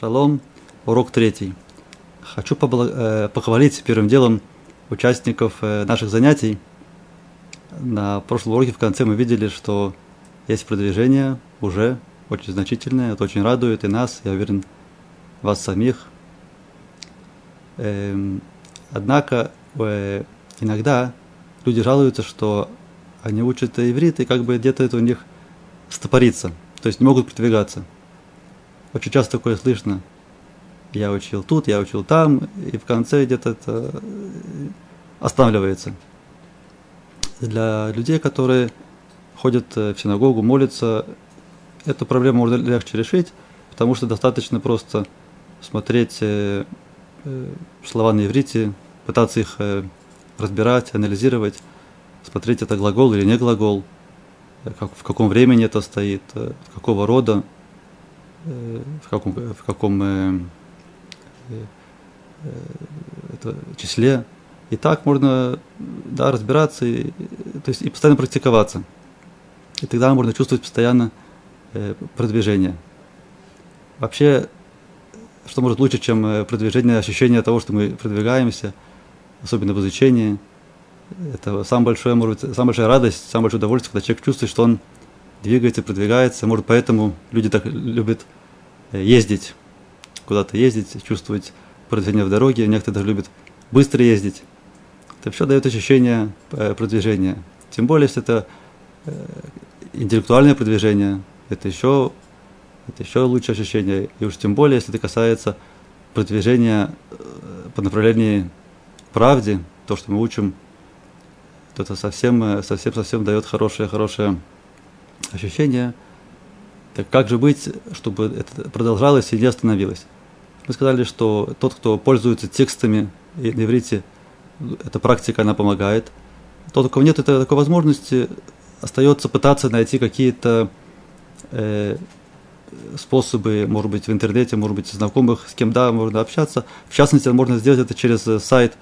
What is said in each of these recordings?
Шалом, урок третий. Хочу э, похвалить первым делом участников э, наших занятий. На прошлом уроке в конце мы видели, что есть продвижение уже очень значительное, это очень радует и нас, я уверен, вас самих. Эм, однако э, иногда люди жалуются, что они учат иврит, и как бы где-то это у них стопорится, то есть не могут продвигаться – очень часто такое слышно. Я учил тут, я учил там, и в конце где-то это э, останавливается. Для людей, которые ходят э, в синагогу, молятся, эту проблему можно легче решить, потому что достаточно просто смотреть э, слова на иврите, пытаться их разбирать, анализировать, смотреть, это глагол или не глагол, как, в каком времени это стоит, какого рода, в каком, в каком э, э, это числе. И так можно да, разбираться, и, то есть и постоянно практиковаться. И тогда можно чувствовать постоянно э, продвижение. Вообще, что может лучше, чем продвижение, ощущение того, что мы продвигаемся, особенно в изучении. Это самая большая, может быть, самая большая радость, самое большое удовольствие, когда человек чувствует, что он двигается, продвигается. Может, поэтому люди так любят э, ездить, куда-то ездить, чувствовать продвижение в дороге. Некоторые даже любят быстро ездить. Это все дает ощущение э, продвижения. Тем более, если это э, интеллектуальное продвижение, это еще, это еще лучшее ощущение. И уж тем более, если это касается продвижения по направлению правде, то, что мы учим, то это совсем, совсем, совсем дает хорошее, хорошее ощущение. Так как же быть, чтобы это продолжалось и не остановилось? Мы сказали, что тот, кто пользуется текстами на иврите, эта практика, она помогает. Тот, у кого нет этой такой возможности, остается пытаться найти какие-то э, способы, может быть, в интернете, может быть, знакомых, с кем, да, можно общаться. В частности, можно сделать это через сайт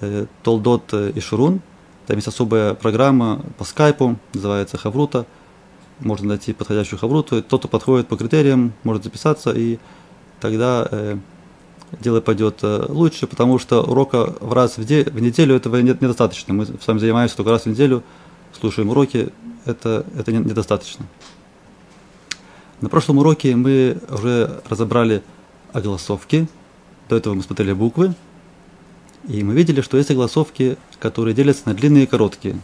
э, Toldot и Шурун. Там есть особая программа по скайпу, называется Хаврута – можно найти подходящую хавруту. Тот, кто подходит по критериям, может записаться, и тогда э, дело пойдет э, лучше, потому что урока в раз в, де- в неделю этого нет, недостаточно. Мы с вами занимаемся только раз в неделю, слушаем уроки, это, это недостаточно. На прошлом уроке мы уже разобрали огласовки, до этого мы смотрели буквы, и мы видели, что есть огласовки, которые делятся на длинные и короткие.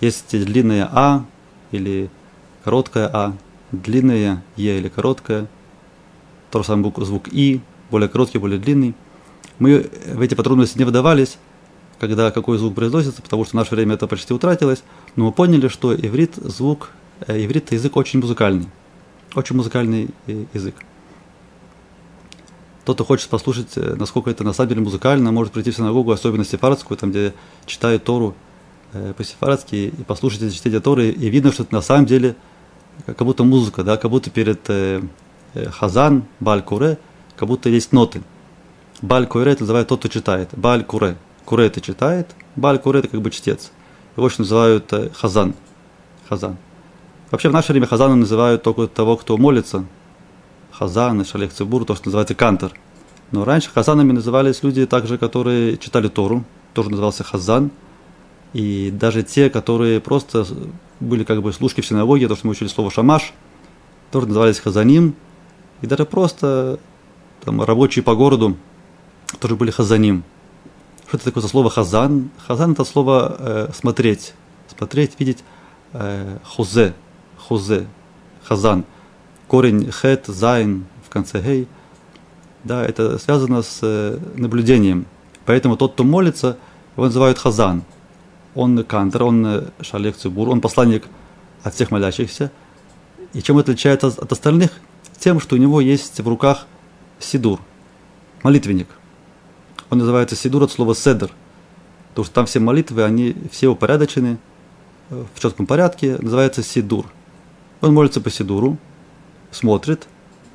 Есть длинная А или короткое А, длинное Е или короткое, тот же самый звук И, более короткий, более длинный. Мы в эти подробности не выдавались, когда какой звук произносится, потому что в наше время это почти утратилось, но мы поняли, что иврит звук, э, иврит язык очень музыкальный, очень музыкальный э, язык. Тот, кто хочет послушать, э, насколько это на самом деле музыкально, может прийти в синагогу, особенно сефардскую, там, где читают Тору по-сефардски, и послушать эти чтения Торы, и видно, что это на самом деле – как будто музыка, да, как будто перед э, э, хазан, баль куре, как будто есть ноты. Баль куре это называют тот, кто читает. Баль куре. Куре это читает, баль куре это как бы чтец. Его еще называют э, хазан. Хазан. Вообще в наше время хазаном называют только того, кто молится. Хазан, шалех цибур, то, что называется кантор. Но раньше хазанами назывались люди также, которые читали Тору, тоже назывался хазан. И даже те, которые просто были как бы служки в синагоге, то, что мы учили слово шамаш, тоже назывались חזנים, и даже просто там, рабочие по городу тоже были חזנים. Что это такое за слово חזן? חזן это слово э, смотреть, смотреть, видеть э, חוזה, חוזה, חזן. Корень хет, зайн в конце гей. Да, это связано с э, наблюдением. Поэтому тот, кто молится, его называют חזן – он кантор, он э, שליח ציבור, он посланник от всех молящихся. И чем отличается от остальных? Тем, что у него есть в руках сидур, молитвенник. Он называется сидур от слова седер, потому что там все молитвы, они все упорядочены э, в четком порядке, называется сидур. Он молится по сидуру, смотрит,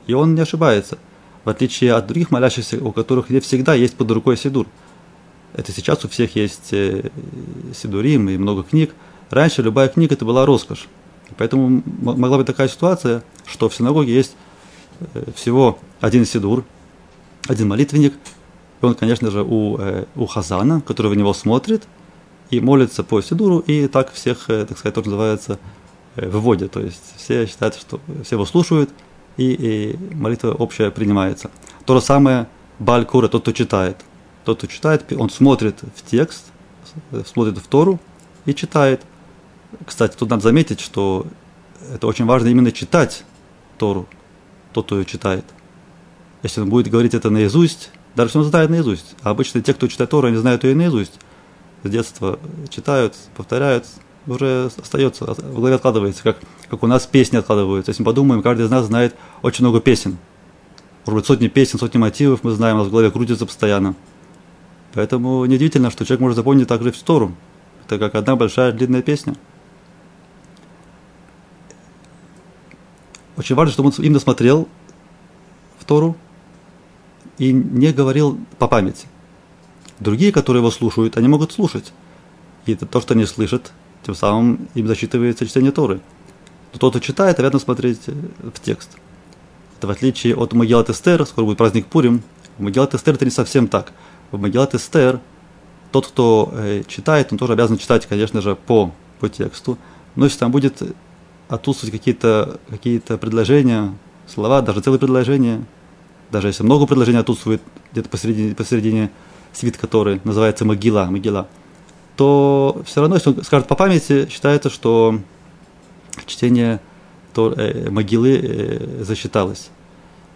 и он не ошибается. В отличие от других молящихся, у которых не всегда есть под рукой сидур – это сейчас у всех есть э, сидурим и много книг. Раньше любая книга это была роскошь. Поэтому могла быть такая ситуация, что в синагоге есть э, всего один сидур, один молитвенник, и он, конечно же, у, э, у Хазана, который в него смотрит, и молится по Сидуру, и так всех, так сказать, тоже называется, выводит. То есть все считают, что все его слушают, и, и молитва общая принимается. То же самое Балькура, тот, кто читает. Тот, кто читает, он смотрит в текст, смотрит в Тору и читает. Кстати, тут надо заметить, что это очень важно именно читать Тору, тот, кто ее читает. Если он будет говорить это наизусть, даже если он знает наизусть, а обычно те, кто читает Тору, они знают ее наизусть, с детства читают, повторяют, уже остается, в голове откладывается, как, как у нас песни откладываются. Если мы подумаем, каждый из нас знает очень много песен. Может быть, сотни песен, сотни мотивов мы знаем, у нас в голове крутится постоянно. Поэтому неудивительно, что человек может запомнить также всю Тору. Это как одна большая длинная песня. Очень важно, чтобы он именно смотрел в Тору и не говорил по памяти. Другие, которые его слушают, они могут слушать. И это то, что они слышат, тем самым им засчитывается чтение Торы. Но тот, кто читает, обязан смотреть э, в текст. Это в отличие от Магеллат Эстер, скоро будет праздник Пурим, Магеллат Эстер это не совсем так. В Магеллат Эстер тот, кто э, читает, он тоже обязан читать, конечно же, по, по тексту. Но если там будет отсутствовать какие-то какие предложения, слова, даже целые предложения, даже если много предложений отсутствует где-то посередине, посередине свит, который называется могила, могила, то все равно, если он скажет по памяти, считается, что чтение то, э, могилы э, засчиталось.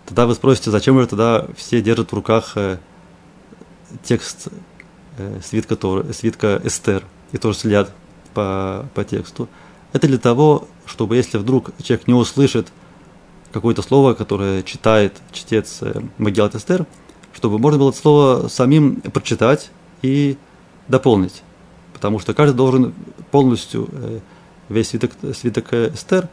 Тогда вы спросите, зачем же тогда все держат в руках э, текст э, свитка, Тор, свитка Эстер и тоже следят по, по тексту. Это для того, чтобы если вдруг человек не услышит какое-то слово, которое читает чтец э, Магилат Эстер, чтобы можно было это слово самим прочитать и дополнить. Потому что каждый должен полностью э, весь свиток, свиток Эстер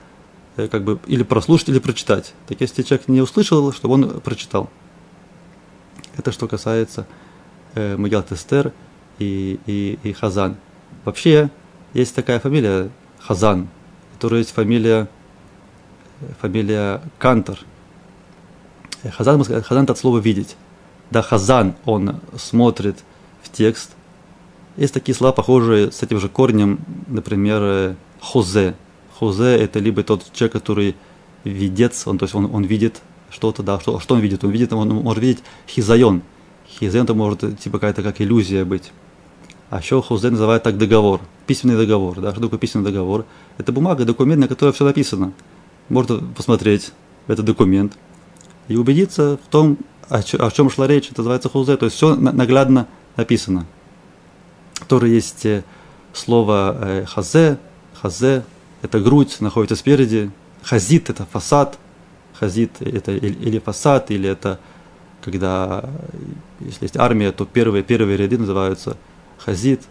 э, как бы или прослушать, или прочитать. Так если человек не услышал, чтобы он прочитал. Это что касается э, Магилат Эстер и, и, и Хазан. Вообще, есть такая фамилия Хазан, которая есть фамилия, фамилия Кантор. Хазан, Хазан это от слова видеть да, хазан, он смотрит в текст. Есть такие слова, похожие с этим же корнем, например, э, хозе. Хозе – это либо тот человек, который видец, он, то есть он, он видит что-то, да, что, что он видит? Он видит, он может видеть хизайон. Хизайон это может типа какая-то как иллюзия быть. А еще хозе называют так договор, письменный договор. Да? Что такое письменный договор? Это бумага, документ, на которой все написано. Можно посмотреть этот документ и убедиться в том, о, чем шла речь, это называется хузе, то есть все наглядно написано. Тоже есть э, слово э, хазе, хазе, это грудь, находится спереди, хазит это фасад, хазит это или фасад, или это когда, если есть армия, то первые, первые ряды называются חזית,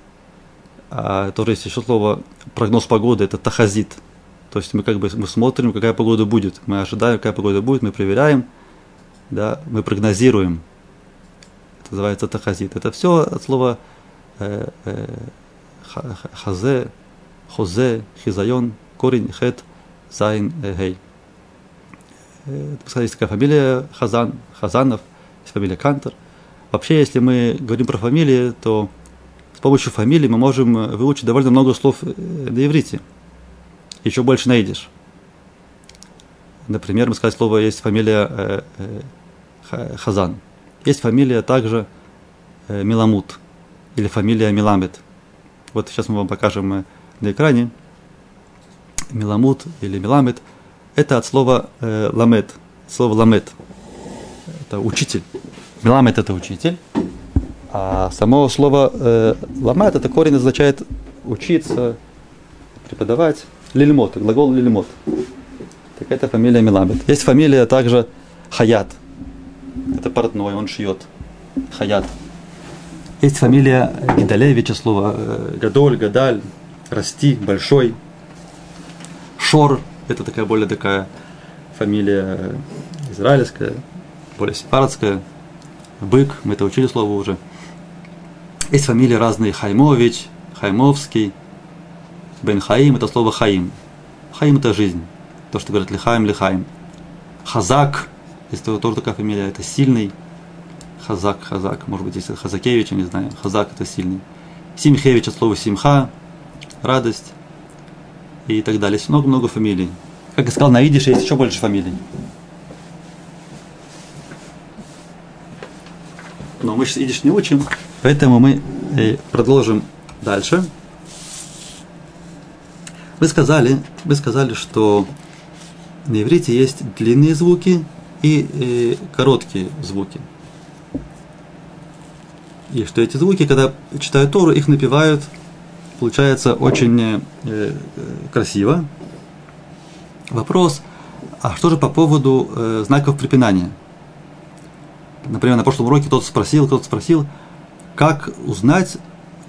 а тоже есть еще слово прогноз погоды, это תחזית. То есть мы как бы мы смотрим, какая погода будет, мы ожидаем, какая погода будет, мы проверяем – да, мы прогнозируем. Это называется תחזית. Это все от слова э, э, חזה, חוזה, חיזיון, корень, хет, зайн, э, гей. Э, есть такая фамилия Хазан, Хазанов, фамилия Кантер. Вообще, если мы говорим про фамилии, то с помощью фамилии мы можем выучить довольно много слов э, на иврите. Еще больше найдешь. Например, мы сказали слово, есть фамилия э, э, Хазан. Есть фамилия также э, Миламут или фамилия Миламет. Вот сейчас мы вам покажем э, на экране. Миламут или Миламет – это от слова э, ламет, слово ламет. Это учитель. Миламет – это учитель. А само слово э, ламет – это корень означает учиться, преподавать. Лильмот, глагол лильмот. Так это фамилия Миламет. Есть фамилия также Хаят – это портной, он шьет. Хаят. Есть фамилия Гидалевича, слово э, Гадоль, Гадаль, расти, большой. Шор, это такая более такая фамилия э, израильская, более сепаратская. Бык, мы это учили слово уже. Есть фамилии разные, Хаймович, Хаймовский, Бен Хаим, это слово Хаим. Хаим это жизнь. То, что говорят Лихаим, Лихаим. Хазак, есть тоже такая фамилия, это сильный. Хазак, Хазак, может быть, если Хазакевич, я не знаю, Хазак это сильный. Симхевич от слова Симха, радость и так далее. Есть много-много фамилий. Как я сказал, на идише есть еще больше фамилий. Но мы сейчас идиш не учим, поэтому мы э, продолжим дальше. Вы сказали, вы сказали, что на иврите есть длинные звуки и э, короткие звуки. И что эти звуки, когда читают Тору, их напевают, получается очень э, красиво. Вопрос, а что же по поводу знаков препинания? Например, на прошлом уроке кто-то спросил, кто-то спросил, как узнать,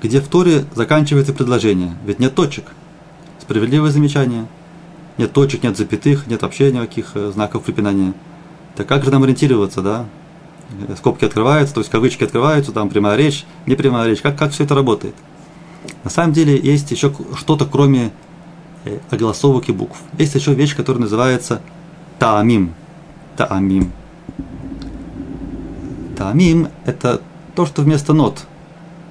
где в Торе заканчивается предложение? Ведь нет точек – Справедливое замечание. Нет точек, нет запятых, нет вообще никаких э, знаков препинания. Так как же нам ориентироваться, да? Э, скобки открываются, то есть кавычки открываются, там прямая речь, не прямая речь. Как, как все это работает? На самом деле есть еще что-то, кроме э, огласовок и букв. Есть еще вещь, которая называется таамим. Таамим. Таамим – это то, что вместо нот.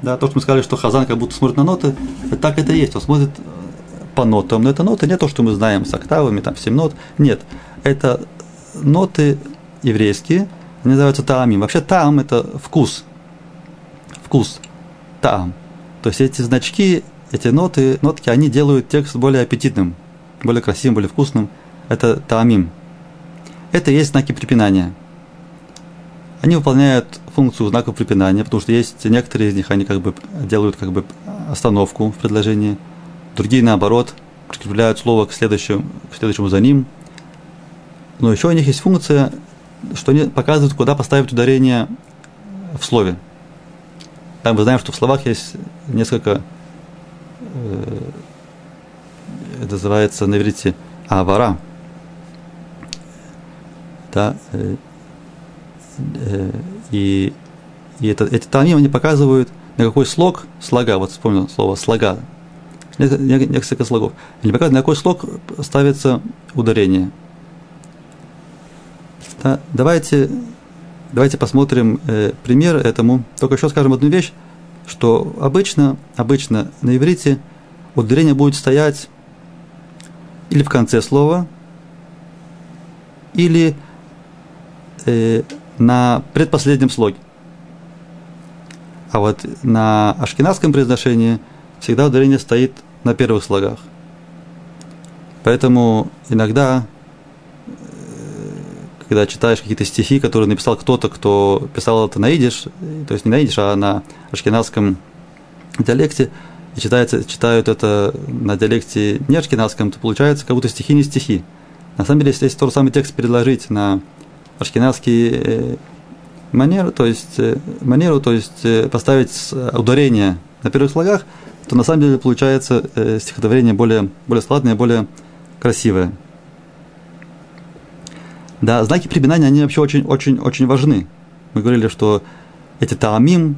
Да, то, что мы сказали, что Хазан как будто смотрит на ноты, так это есть. Он смотрит по нотам. Но это ноты не то, что мы знаем с октавами, там 7 нот. Нет, это ноты еврейские, они называются таамим. Вообще таам – это вкус. Вкус. Таам. То есть эти значки, эти ноты, нотки, они делают текст более аппетитным, более красивым, более вкусным. Это таамим. Это и есть знаки препинания. Они выполняют функцию знаков препинания, потому что есть некоторые из них, они как бы делают как бы остановку в предложении – другие, наоборот, прикрепляют слово к следующему, к следующему за ним. Но еще у них есть функция, что они показывают, куда поставить ударение в слове. Там мы знаем, что в словах есть несколько, э, это называется на авара. Да, э, и, и это, эти тамим, они показывают, на какой слог, слога, вот вспомнил слово слога, несколько слогов. Они показывают, на какой слог ставится ударение. Да, давайте, давайте посмотрим э, пример этому. Только еще скажем одну вещь, что обычно, обычно на иврите ударение будет стоять или в конце слова, или э, на предпоследнем слоге. А вот на ашкенадском произношении всегда ударение стоит на первых слогах. Поэтому иногда, э, когда читаешь какие-то стихи, которые написал кто-то, кто писал это на идиш, то есть не на идиш, а на ашкенадском диалекте, и читается, читают это на диалекте не ашкенадском, то получается, как будто стихи не стихи. На самом деле, если тот самый текст переложить на ашкенадский э, манеру, то есть э, манеру, то есть поставить ударение на первых слогах – то на самом деле получается э, стихотворение более, более складное, более красивое. Да, знаки препинания, они вообще очень-очень-очень важны. Мы говорили, что эти таамим,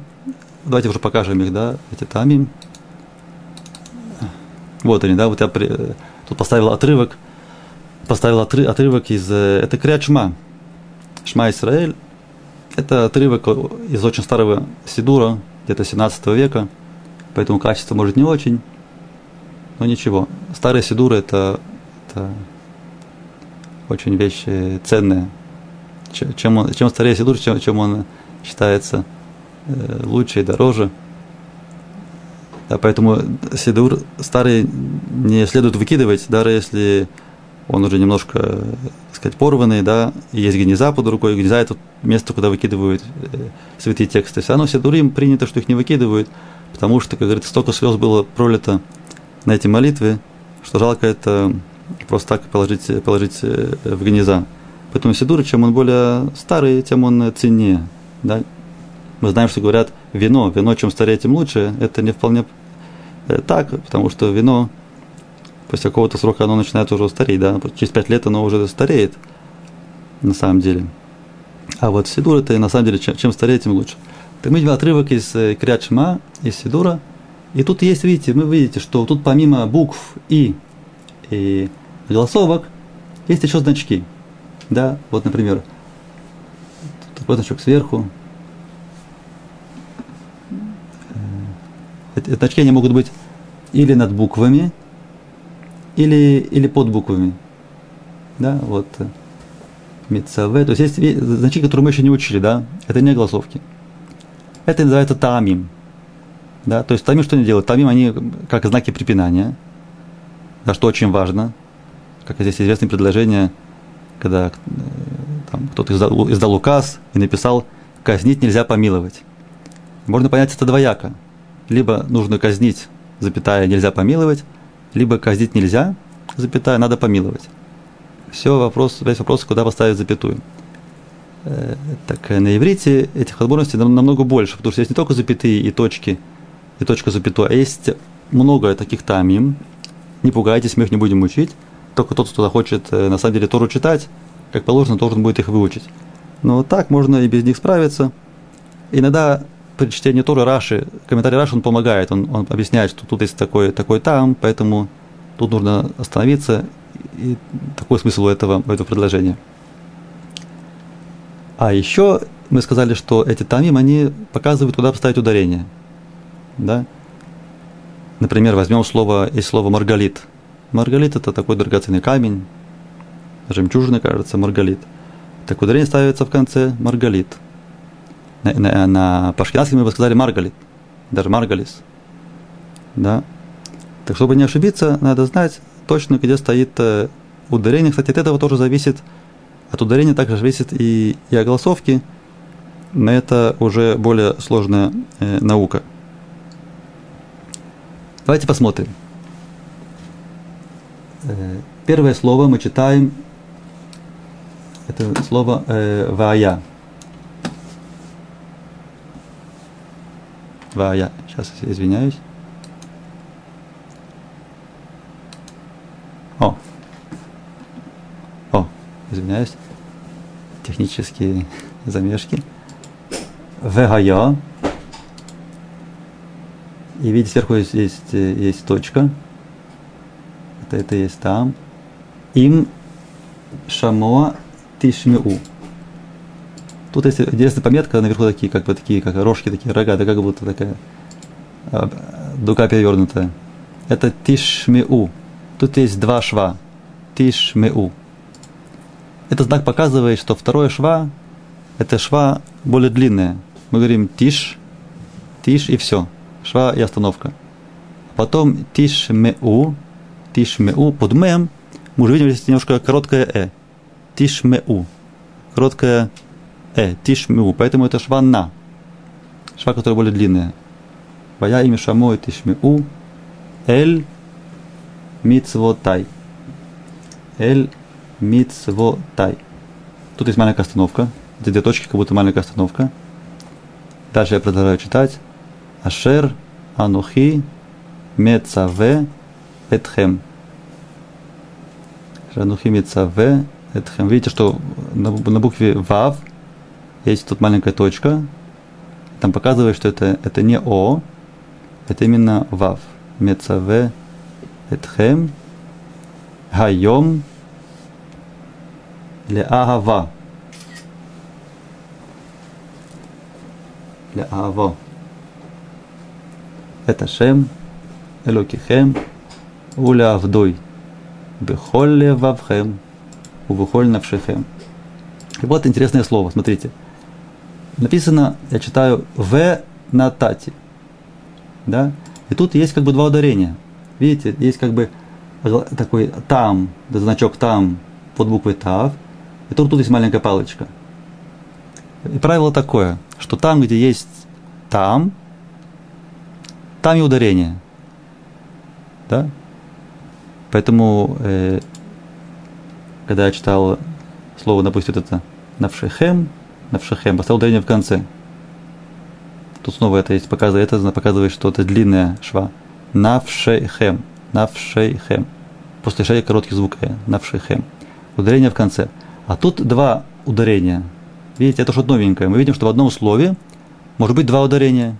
давайте уже покажем их, да, эти таамим. Вот они, да, вот я при, тут поставил отрывок, поставил отры, отрывок из, э, это Криат Шма, Исраэль. Это отрывок из очень старого Сидура, где-то 17 века – поэтому качество может не очень, но ничего. Старые сидуры это, это очень вещь ценная. Чем, он, чем старее сидур, чем, чем он считается э, лучше и дороже. Да, поэтому сидур старый не следует выкидывать, даже если он уже немножко, так сказать, порванный, да, есть генеза под рукой, генеза это место, куда выкидывают э, святые тексты. Все равно сидурим принято, что их не выкидывают, потому что, как говорится, столько слез было пролито на эти молитвы, что жалко это просто так положить, положить э, в гнеза. Поэтому Сидур, чем он более старый, тем он ценнее. Да? Мы знаем, что говорят, вино, вино чем старее, тем лучше. Это не вполне э, так, потому что вино после какого-то срока оно начинает уже стареть, да, через 5 лет оно уже стареет, на самом деле. А вот Сидур это на самом деле, чем, чем старее, тем лучше. Так мы видим отрывок из э, Крячма, из Сидура. И тут есть, видите, вы видите, что тут помимо букв и, и голосовок, есть еще значки. Да, вот, например, такой значок сверху. Э, Эти значки они могут быть или над буквами, или, или под буквами. Да, вот. Мецаве. То есть есть значки, которые мы еще не учили, да? Это не голосовки. Это называется тамим. Да, то есть тамим что они делают? Тамим они как знаки препинания, да, что очень важно. Как здесь известное предложение, когда э, там, кто-то издал, издал указ и написал «казнить нельзя помиловать». Можно понять это двояко. Либо нужно казнить, запятая, нельзя помиловать, либо казнить нельзя, запятая, надо помиловать. Все вопрос, весь вопрос, куда поставить запятую. Э, так на иврите этих возможностей намного больше, потому что есть не только запятые и точки, и точка запятой, а есть много таких тамим. Не пугайтесь, мы их не будем учить. Только тот, кто захочет э, на самом деле Тору читать, как положено, должен будет их выучить. Но так можно и без них справиться. Иногда при чтении Торы Раши, комментарий Раши, он помогает, он, он объясняет, что тут есть такой, такой там, поэтому тут нужно остановиться, и такой смысл у этого, у этого предложения. А еще мы сказали, что эти тамим, они показывают, куда поставить ударение. Да? Например, возьмем слово, есть слово маргалит. Маргалит – это такой драгоценный камень, жемчужина, кажется, маргалит. Так ударение ставится в конце маргалит – на, на, на пашкинаске мы бы сказали маргалит, даже маргалис. Да? Так чтобы не ошибиться, надо знать точно, где стоит э, ударение. Кстати, от этого тоже зависит, от ударения также зависит и, и огласовки, но это уже более сложная э, наука. Давайте посмотрим. Э, первое слово мы читаем, это слово э, «вая». Вая. Сейчас извиняюсь. О. О, извиняюсь. Технические замешки. Вегая. И видите, сверху есть, есть, есть точка. Это, это есть там. Им шамоа тишмеу. Тут есть интересная пометка наверху такие, как бы такие, как рожки, такие рога, да как будто такая а, дуга перевернутая. Это тишмеу. Тут есть два шва. Тишмеу. Этот знак показывает, что второе шва, это шва более длинная. Мы говорим тиш, тиш и все. Шва и остановка. Потом тишмеу, тишмеу, под мем, мы уже видим здесь немножко короткое э. Тишмеу. Короткое э, тишмю, поэтому это шванна. Шва, которая более длинная. Вая имя шамо и тишмю, эль мицвотай. Эль мицвотай. Тут есть маленькая остановка. Эти две точки, как будто маленькая остановка. Дальше я продолжаю читать. Ашер анухи мецаве этхем. Анухи мецаве этхем. Видите, что на, на букве Вав – есть тут маленькая точка, там показывает, что это, это не О, это именно Вав. Мецаве Этхем Хайом Леагава. Леаво. Это Шем Элокихем Уля Авдой. Бехолле Вавхем Убухоль Навшихем. И вот интересное слово, смотрите – написано, я читаю, в натати. Да? И тут есть как бы два ударения. Видите, есть как бы такой там, значок там под буквой тав, и тут, тут есть маленькая палочка. И правило такое, что там, где есть там, там и ударение. Да? Поэтому, э, когда я читал слово, допустим, это навшехем, навшахем, поставил ударение в конце. Тут снова это есть показывает, это показывает, что это длинная шва. Навшейхем. Навшейхем. После шеи короткий звук э. Навшейхем. Ударение в конце. А тут два ударения. Видите, это что-то новенькое. Мы видим, что в одном слове может быть два ударения.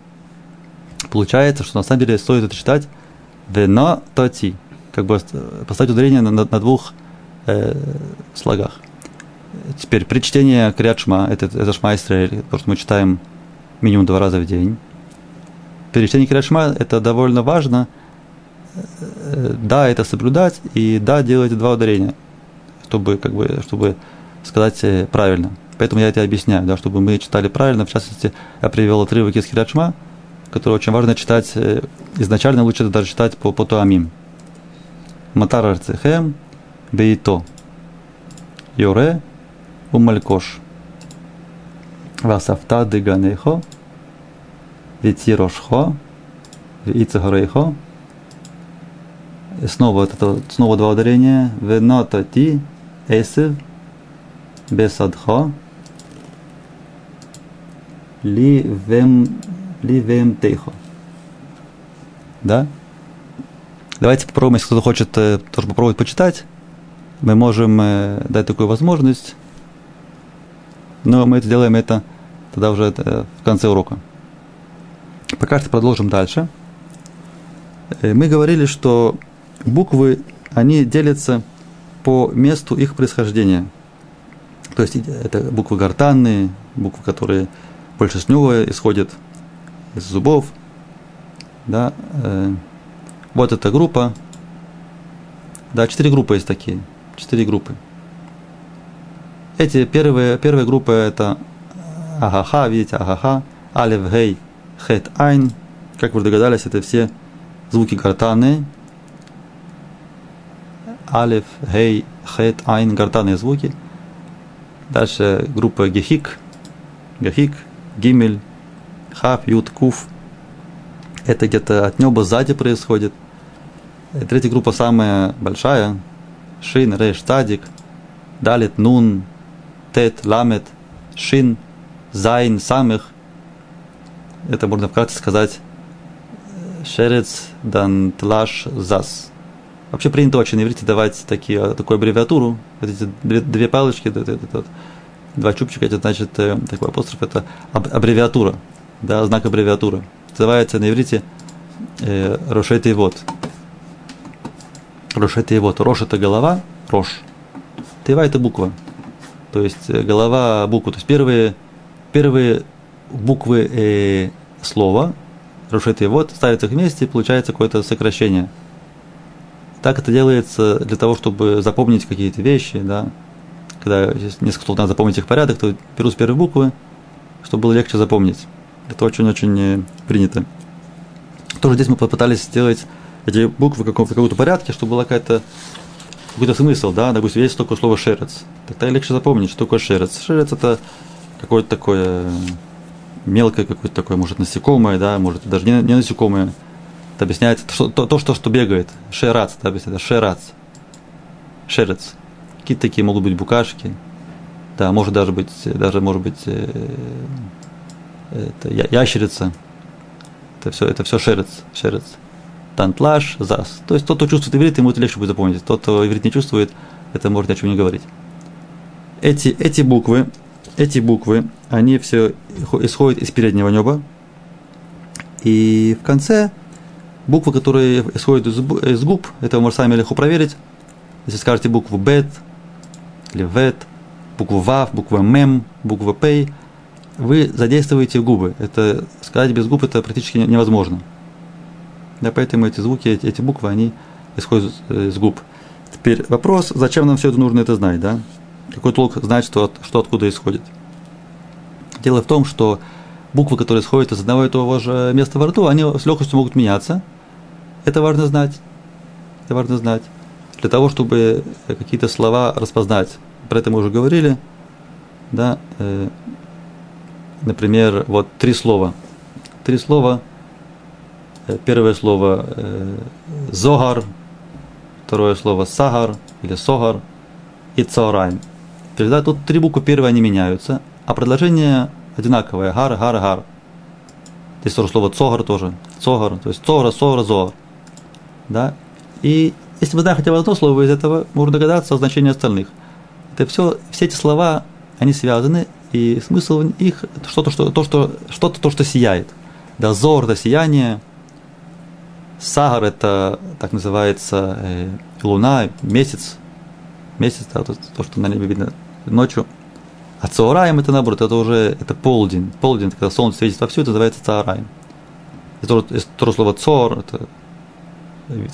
Получается, что на самом деле стоит это читать вена тати. Как бы поставить ударение на, на, на двух э, слогах. Теперь при чтении Криат Шма, это, это Шма Исраэль, то, что мы читаем минимум два раза в день, при чтении Кирашма это довольно важно. Э, да, это соблюдать, и да, делать два ударения, чтобы, как бы, чтобы сказать э, правильно. Поэтому я это объясняю, да, чтобы мы читали правильно. В частности, я привел отрывок из Кирашма, который очень важно читать. Э, изначально лучше даже читать по, по Туамим. Матар Арцехем, Бейто, Йоре, Умалькош. Васафта Деганехо, Витирошхо, Ицехорейхо. И снова, это, снова два ударения. Венота ти, Эсев, Бесадхо, Ли Вем, Ли Вем Тейхо. Да? Давайте попробуем, если кто-то хочет тоже попробовать почитать. Мы можем дать такую возможность. Но мы это делаем это тогда уже это в конце урока. Пока что продолжим дальше. Э, мы говорили, что буквы, они делятся по месту их происхождения. То есть это буквы гортанные, буквы, которые больше с него исходят из зубов. Да, э, вот эта группа. Да, четыре группы есть такие. Четыре группы. Эти первые, первая группа это Агаха, видите, Агаха, Алев, Гей, Хет, Айн. Как вы догадались, это все звуки гортанные. Алев, Гей, Хет, Айн, гортанные звуки. Дальше группа Гехик, Гехик, Гимель, Хав, Ют, Куф. Это где-то от неба сзади происходит. Третья группа самая большая. Шин, Реш, Тадик, Далит, Нун, Тет, Ламет, Шин, Зайн, Самых. Это можно вкратце сказать Шерец, Дан, Тлаш, Зас. Вообще принято очень на иврите давать такие, такую аббревиатуру. Эти две палочки, это, это, это, два чубчика, это значит э, такой апостроф, это аббревиатура, да, знак аббревиатуры. Называется на иврите э, Рошет и вот. Рош это его. Рош это голова, Рош. Тева это буква. То есть э, голова, буква. То есть первые, первые буквы э, слова, Рош это его, ставятся вместе, получается какое-то сокращение. Так это делается для того, чтобы запомнить какие-то вещи, да. Когда несколько слов надо запомнить их порядок, то беру с первой буквы, чтобы было легче запомнить. Это очень-очень э, принято. Тоже здесь мы попытались сделать эти буквы в каком-то порядке, чтобы была какая-то какой-то смысл, да, допустим, есть только слово шерец. Тогда легче запомнить, что такое шерец. Шерец это какое-то такое мелкое, какое-то такое, может, насекомое, да, может, даже не, не насекомое. Это объясняется то, то, то, что, что бегает. Шерац, да, объясняется, шерац. Шерец. Какие-то такие могут быть букашки. Да, может даже быть, даже может быть э, это ящерица. Это все, это все шерец, шерец тантлаш, зас. То есть тот, кто чувствует иврит, ему это легче будет запомнить. Тот, кто иврит не чувствует, это может о чем не говорить. Эти, эти буквы, эти буквы, они все исходят из переднего неба. И в конце буквы, которые исходят из, из губ, это можете сами легко проверить. Если скажете букву бет или вет, букву вав, букву мем, букву пей, вы задействуете губы. Это сказать без губ это практически невозможно. Да, поэтому эти звуки, эти, эти буквы, они исходят из губ. Теперь вопрос, зачем нам все это нужно это знать, да? Какой толк знать, что, что откуда исходит? Дело в том, что буквы, которые исходят из одного и того же места во рту, они с легкостью могут меняться. Это важно знать. Это важно знать. Для того, чтобы какие-то слова распознать. Про это мы уже говорили. Да, э, например, вот три слова. Три слова – Э, первое слово э, Зогар, второе слово Сагар или Согар и Цорайм. Тогда тут три буквы первые они меняются, а предложение одинаковое. Гар, гар, гар. Здесь тоже слово Цогар тоже. Цогар, то есть Цогра, Согра, Зогар. Да? И если мы знаем хотя бы одно слово из этого, можно догадаться о значении остальных. Это все, все эти слова, они связаны, и смысл их что-то, что, то, что, что-то, то, что сияет. Да, зор, да, сияние – Сагар это так называется э, луна, месяц, месяц, да, то, то, что на небе видно ночью. А צהריים это наоборот, это уже это полдень. Полдень, когда солнце светит вовсю, это называется צהריים. Это, это тоже слово צוהר, это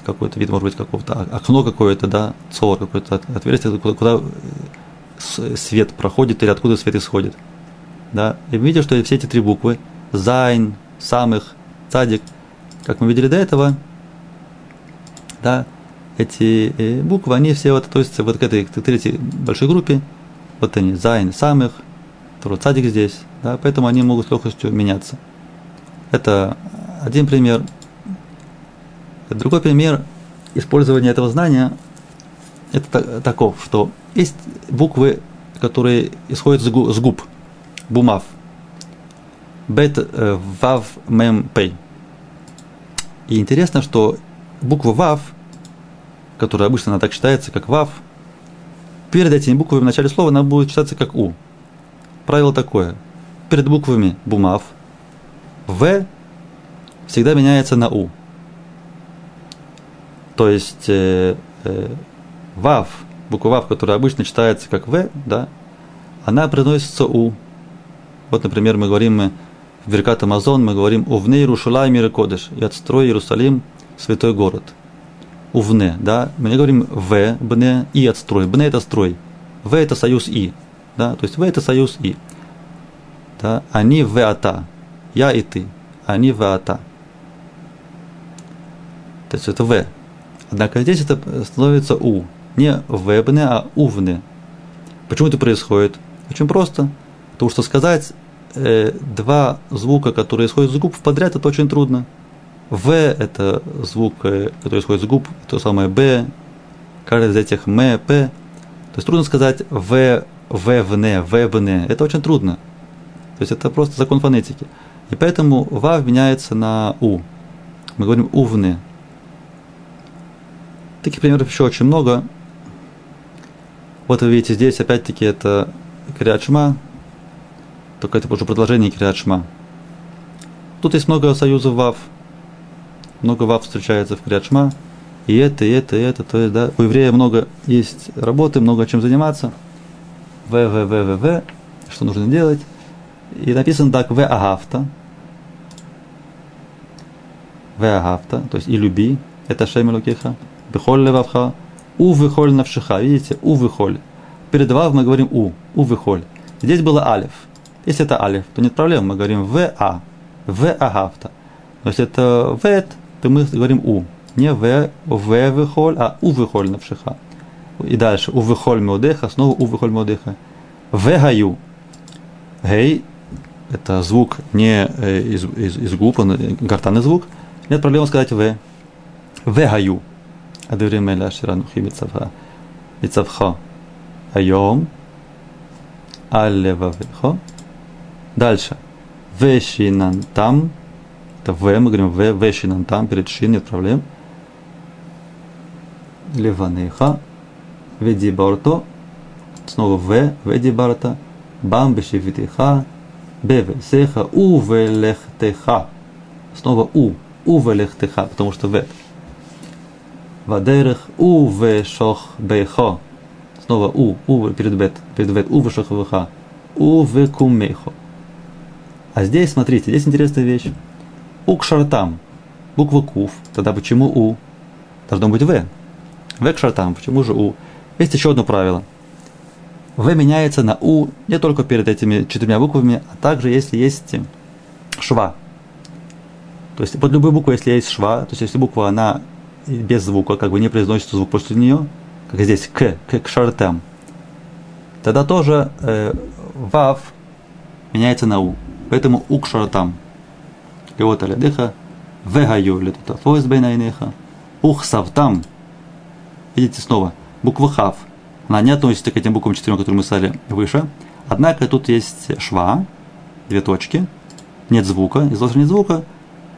какой-то, вид, может быть, какого-то окно какое-то, да, צוהר, какое-то отверстие, куда, куда свет проходит или откуда свет исходит. Да? И видите, что все эти три буквы, зайн, самех, цадик, как мы видели до этого, да, эти э, буквы, они все вот относятся вот к этой к третьей большой группе, вот они, зайн, самех, второй цадик здесь, да, поэтому они могут с легкостью меняться. Это один пример. Другой пример использования этого знания – это таков, что есть буквы, которые исходят с губ, בומף. Бет, э, вав, мем, пей. И интересно, что буква вав, которая обычно она так читается, как вав, перед этими буквами в начале слова она будет читаться как у. Правило такое. Перед буквами бумав в всегда меняется на у. То есть э, э, вав, буква вав, которая обычно читается как в, да, она приносится у. Вот, например, мы говорим в Беркат Амазон, мы говорим «Увне Иерушалай мир Кодыш» и «Отстрой Иерусалим, святой город». Увне, да, мы не говорим «в», «бне» и «отстрой». «Бне» – это «строй». «В» – это союз «и». Да, то есть «в» – это союз «и». Да, они «в» ата, я и ты, они «в» ата. То есть это «в». Однако здесь это становится «у». Не «вебне», а «увне». Почему это происходит? Очень просто. Потому что сказать э, два звука, которые исходят из губ подряд, это очень трудно. В – это звук, э, который исходит из губ, то самое Б, каждый из этих М, П. То есть трудно сказать В, В, В, Н, В, В, Н. Это очень трудно. То есть это просто закон фонетики. И поэтому Вав меняется на У. Мы говорим Увны. Таких примеров еще очень много. Вот вы видите здесь, опять-таки, это Криачма, только это уже продолжение Криачма. Тут есть много союзов ВАВ. Много ВАВ встречается в Криачма. И это, и это, и это. То есть, да, у еврея много есть работы, много чем заниматься. В, В, В, В, В. Что нужно делать? И написано так, В Агафта. В Агафта, то есть и люби. Это Шемилукиха. Бехоль левавха. У выхоль навшиха. Видите? У выхоль. Перед вав мы говорим у. У выхоль. Здесь было алиф. Если это алиф, то нет проблем, мы говорим ВА, ВАГАВТА. Но если это ВЭТ, то мы говорим У. Не В, В выхоль, а У выхоль на пшиха. И дальше У выхоль меудеха, снова У выхоль меудеха. ВГАЮ. Гей – это звук не э, из, из, из губ, он э, гортанный звук. Нет проблем сказать В. ВГАЮ. Адуримеля Аширанухи Мицавха. Мицавха. Айом. Аллевавихо. Дальше. Вешинан там. Это В, мы говорим В, вешинан там, перед шин, нет проблем. Леванеха. Веди барто. Снова В, веди барта. Бам бешевитеха. Бевесеха. Увелехтеха. Снова У. Увелехтеха, потому что В. Вадерых увешох бейхо. Снова У. У перед Бет. Перед Бет. Увешох веха. Увекумейхо. А здесь, смотрите, здесь интересная вещь. У к шартам. Буква кув. Тогда почему у? Должно быть в. В к. Почему же у? Есть еще одно правило. В меняется на у не только перед этими четырьмя буквами, а также если есть шва. То есть под любой буквой, если есть шва, то есть если буква, она без звука, как бы не произносится звук после нее, как здесь к, к, к шартам, тогда тоже э, вав меняется на у. Поэтому у к шартам. И вот алядыха, вегаю летутафоис бейнайнеха, ух савтам. Видите снова, буква хав. Она не относится к этим буквам четырем, которые мы стали выше. Однако тут есть шва, две точки, нет звука, из-за нет звука,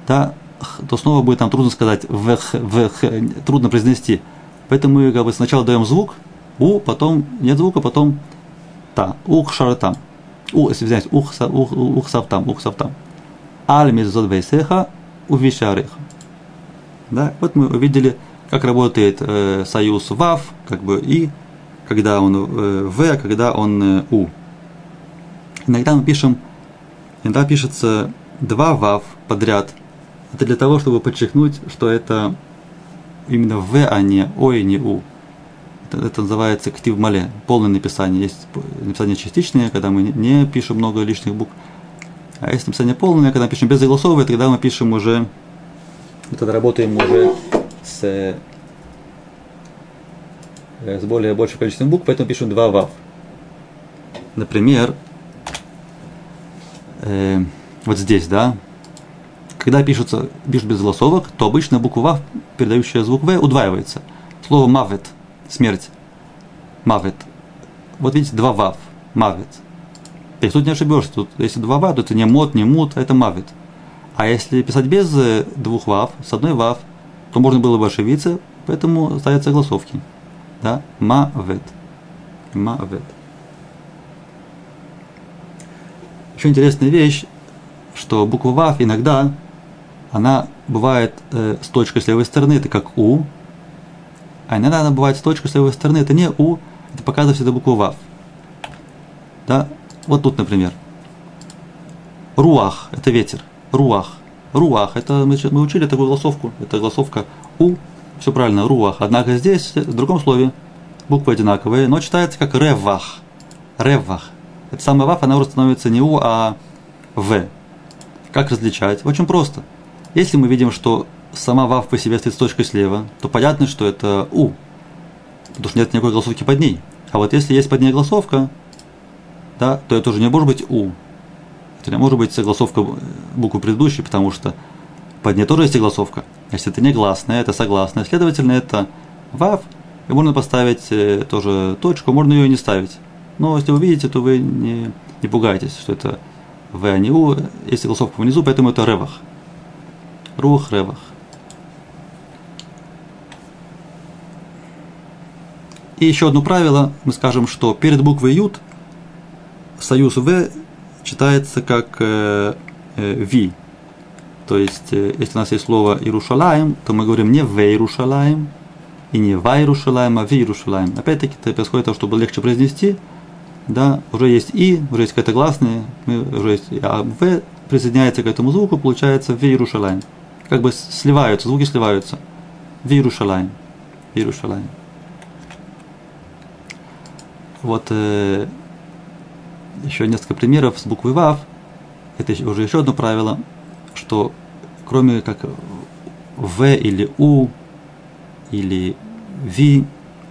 да, то снова будет нам трудно сказать в, в, трудно произнести. Поэтому мы как бы сначала даем звук, у, потом нет звука, потом та, ух шаратам. У, если взять ух, ух, ух савтам, ух савтам. Аль мизот вейсеха увишареха. Да, вот мы увидели, как работает э, союз вав, как бы и, когда он э, в, а когда он э, у. Иногда мы пишем, иногда пишется два вав подряд – это для того, чтобы подчеркнуть, что это именно В, а не О и не У. Это, называется ктив мале, полное написание. Есть написание частичное, когда мы не пишем много лишних букв. А есть написание полное, когда пишем безогласовое, тогда мы пишем уже, мы тогда работаем уже с, э, с более большим количеством букв, поэтому пишем два вав. Например, э, вот здесь, да, когда пишутся, пишут без голосовок, то обычно буква Вав, передающая звук В, удваивается. Слово мавет, смерть, мавет. Вот видите, два Вав, мавет. То есть тут не ошибешься, тут если два Вав, то это не мод, не мут, а это мавет. А если писать без э, двух Вав, с одной Вав, то можно было бы ошибиться, поэтому ставятся голосовки. Да, мавет. Мавет. Еще интересная вещь, что буква ВАВ иногда она бывает э, с точкой с левой стороны, это как У, а иногда она бывает с точкой с левой стороны, это не У, это показывает всегда букву ВАВ. Да? Вот тут, например. Руах – это ветер. Руах. Руах – это мы, мы учили такую голосовку. Это голосовка У. Все правильно, руах. Однако здесь, в другом слове, буквы одинаковые, но читается как ревах. Ревах. Это самое вав, она уже становится не У, а В. Как различать? Очень просто. Если мы видим, что сама вав по себе стоит с точкой слева, то понятно, что это у, потому что нет никакой голосовки под ней. А вот если есть под ней голосовка, да, то это уже не может быть у. Это не может быть согласовка буквы предыдущей, потому что под ней тоже есть согласовка. Если это не гласная, это согласная, следовательно, это вав, и можно поставить э, тоже точку, можно ее не ставить. Но если вы видите, то вы не, не пугаетесь, что это в, а не у, есть голосовка внизу, поэтому это ревах. Рух ревах. И еще одно правило, мы скажем, что перед буквой Ют союз В читается как э, э, Ви. То есть, э, если у нас есть слово Иерушалаем, то мы говорим не В Иерушалаем, и не В Иерушалаем, а В Иерушалаем. Опять-таки, это происходит того, чтобы легче произнести. Да, уже есть И, уже есть какая-то гласная, уже есть, а В присоединяется к этому звуку, получается В Иерушалаем как бы сливаются, звуки сливаются. В Иерушалайм. В Иерушалайм. Вот э, еще несколько примеров с буквой ВАВ. Это уже еще одно правило, что кроме как В или У или Ви,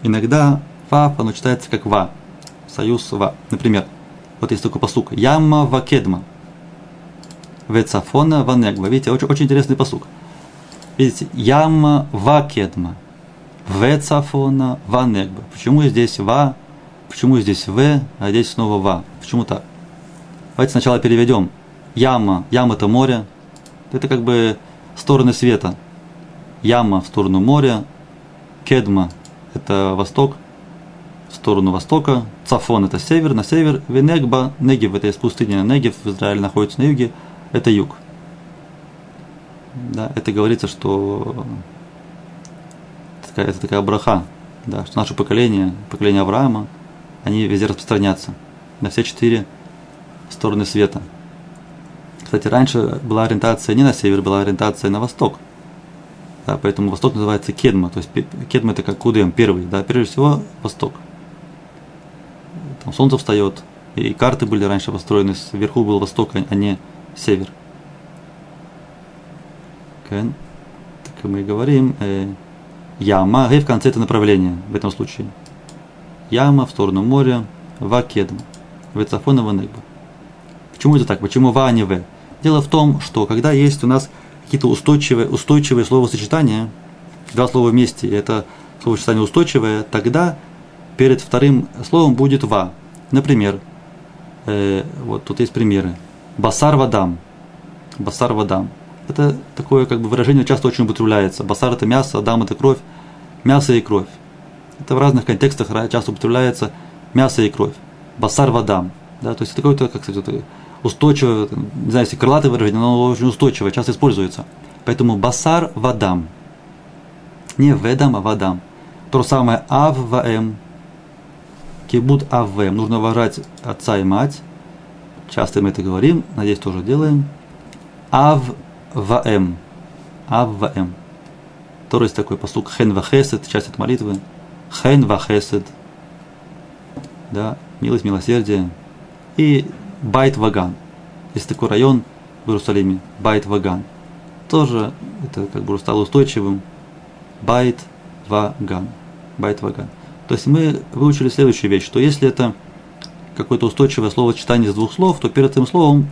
иногда ВАВ, оно читается как ВА. Союз ВА. Например, вот есть такой посук. Яма вакедма. Вецафона ванегба. Видите, очень, очень интересный посук. Видите, яма вакедма. Вецафона ванегба. Почему здесь ва, почему здесь в, а здесь снова ва? Почему так? Давайте сначала переведем. Яма, яма это море. Это как бы стороны света. Яма в сторону моря, кедма – это восток, в сторону востока, Цафон – это север, на север, Венегба, Негев – это из пустыни, Негев в Израиле находится на юге – это юг. Да, это говорится, что это такая, это такая браха, да, что наше поколение, поколение Авраама, они везде распространятся на все четыре стороны света. Кстати, раньше была ориентация не на север, была ориентация на восток. Да, поэтому восток называется кедма. То есть кедма это как кудем, первый. Да, прежде всего восток. Там солнце встает. И карты были раньше построены, сверху был восток, а не север. Okay. Так мы говорим, э, яма, г в конце это направление в этом случае. Яма в сторону моря, вакедм, вецафона ванегба. Почему это так? Почему ва, а не в? Дело в том, что когда есть у нас какие-то устойчивые, устойчивые словосочетания, два слова вместе, это словосочетание устойчивое, тогда перед вторым словом будет ва. Например, э, вот тут есть примеры. Басар вадам. Басар вадам. Это такое как бы выражение часто очень употребляется. Басар это мясо, адам это кровь. Мясо и кровь. Это в разных контекстах часто употребляется мясо и кровь. Басар вадам. Да, то есть это какое-то, как сказать, устойчивое, не знаю, если крылатое выражение, но очень устойчивое, часто используется. Поэтому басар вадам. Не ведам, а вадам. То же самое ав ваэм. Кибуд авэм. Нужно уважать отца и мать. Часто мы это говорим, надеюсь, тоже делаем. Ав ваэм. Авваэм. Тоже есть такой послуг Хен Вахесед, часть от молитвы. Хен Вахесед. Да, милость, милосердие. И Байт Ваган. Есть такой район в Иерусалиме, Байт Ваган. Тоже это как бы стало устойчивым. Байт Ваган. Байт Ваган. То есть мы выучили следующую вещь, что если это какое-то устойчивое словосочетание из двух слов, то перед этим словом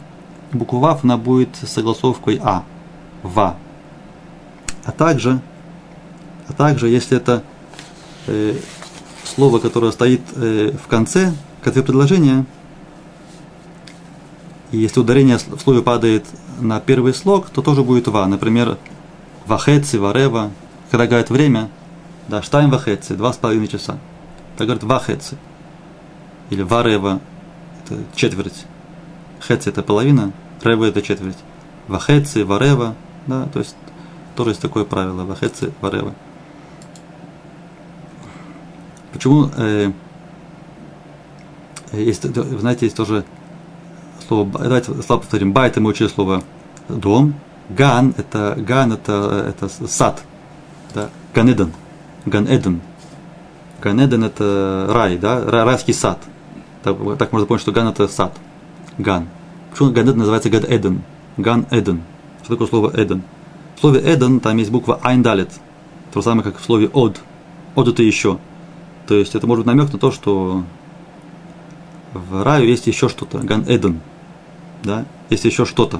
буква ВАВ она будет согласовкой А. ВА. А также, а также если это э, слово, которое стоит э, в конце, в конце предложения, и если ударение в слове падает на первый слог, то тоже будет ва. Например, вахеци, варева. Когда говорят время, да, штайм вахеци, два с половиной часа. Так говорят вахеци. Или варева, это четверть. Хеци это половина, рева это четверть. Вахеци, варева, да, то есть тоже есть такое правило, вахеци, варева. Почему э, есть, вы знаете, есть тоже слово, давайте слабо повторим, байт мы учили слово дом, ган это ган это, это сад, да, ганеден, ганеден, ганеден это рай, да, райский сад. Так, так можно понять, что ган это сад, ган. Почему ганеден называется гад эден, ган эден? Что такое слово эден? В слове эден там есть буква айндалет, то же самое, как в слове од. Од это еще. То есть это может быть намек на то, что в раю есть еще что-то, Ган Эден, да, есть еще что-то.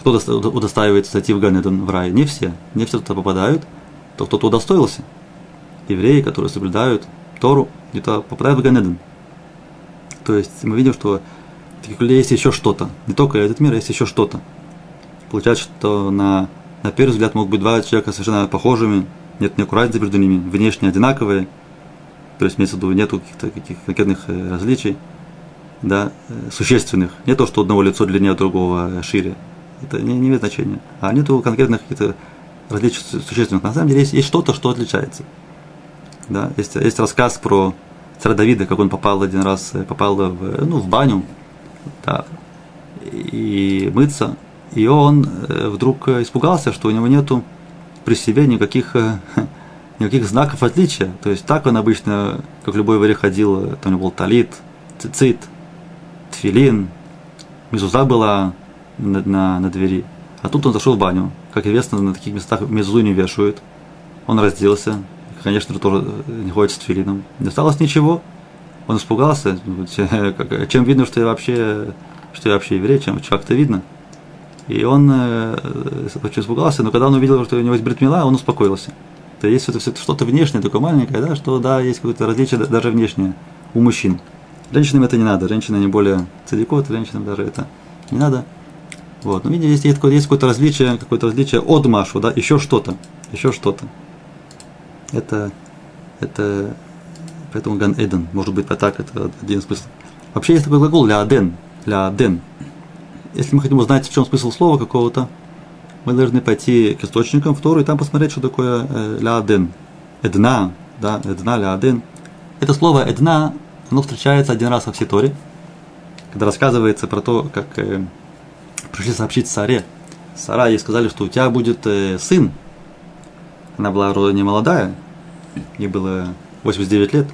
Кто удостаивается зайти в Ганедон в рай? Не все. Не все туда попадают, то кто-то удостоился. Евреи, которые соблюдают Тору, где-то попадают в Ганедон. То есть мы видим, что таких людей есть еще что-то. Не только этот мир, а есть еще что-то. Получается, что на, на первый взгляд могут быть два человека совершенно похожими, нет разницы между ними, внешне одинаковые, то есть имеется в виду нету каких-то каких конкретных э, различий да, э, существенных. Не то, что одного лицо длиннее другого шире. Это не, не имеет значения. А нету конкретных каких-то различий существенных. На самом деле есть, есть что-то, что отличается. Да? Есть, есть рассказ про царя Давида, как он попал один раз, э, попал в, ну, в баню, да, и мыться. И он э, вдруг испугался, что у него нету при себе никаких, никаких знаков отличия. То есть так он обычно, как любой еврей ходил, там у него был талит, цицит, тфилин, мезуза была на, на, на двери. А тут он зашел в баню. Как известно, на таких местах мезузу не вешают. Он разделся. Конечно, тоже не ходит с тфилином. Не осталось ничего. Он испугался. Чем видно, что я вообще, что я вообще еврей, чем как-то видно. И он э, очень испугался, но когда он увидел, что у него есть бритмила, он успокоился. То есть это что-то внешнее, такое маленькое, да, что да, есть какое-то различие даже внешнее у мужчин. Женщинам это не надо, женщины они более целикот, женщинам даже это не надо. Вот. Но видите, есть, есть, есть какое-то различие, какое-то различие от Машу, да, еще что-то, еще что-то. Это, это, поэтому Ган Эден, может быть, так, это один смысл. Вообще есть такой глагол ля аден, ля аден. Если мы хотим узнать, в чем смысл слова какого-то, мы должны пойти к источникам в Тору и там посмотреть, что такое э, ля аден. Эдна, да, эдна, ля аден. Это слово эдна оно встречается один раз во всей Торе, когда рассказывается про то, как э, пришли сообщить Саре. Сара ей сказали, что у тебя будет э, сын. Она была вроде не молодая, ей было 89 лет.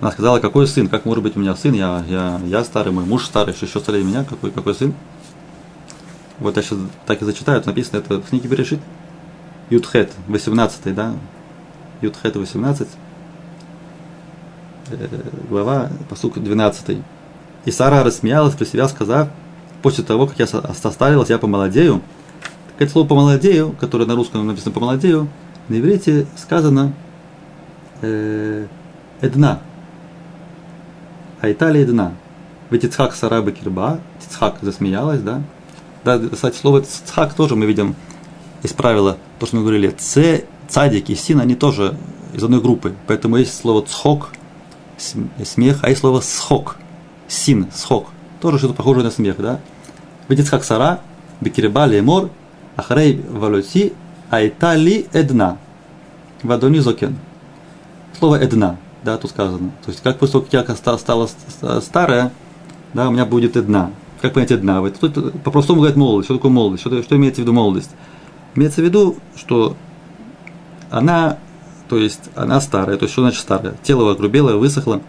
Она сказала, какой сын, как может быть у меня сын, я, я, я старый, мой муж старый, еще старее меня, какой, какой сын. Вот я сейчас так и зачитаю, написано это в книге Берешит. Ютхет, 18, да? Ютхет 18. Э, глава, посук 12. И Сара рассмеялась про себя, сказав, после того, как я состарилась, я помолодею. Так это слово помолодею, которое на русском написано помолодею, на иврите сказано э, эдна. А Италия эдна. Ведь Ицхак Сараба Кирба, Ицхак засмеялась, да? Да, кстати, слово Ицхак тоже мы видим из правила, то, что мы говорили, Ц, Цадик и Син, они тоже из одной группы. Поэтому есть слово Цхок, смех, а есть слово схок, син, схок, тоже что-то похожее на смех, да? Ведицхак сара, бекиреба лемор, ахрей валути, айтали эдна, вадони зокен. Слово эдна, да, тут сказано. То есть, как после того, как я стала старая, да, у меня будет эдна. Как понять эдна? Тут по-простому говорят молодость. Что такое молодость? Что, что имеется в виду молодость? Имеется в виду, что она, то есть она старая, то есть что значит старая? Тело огрубелое, высохло.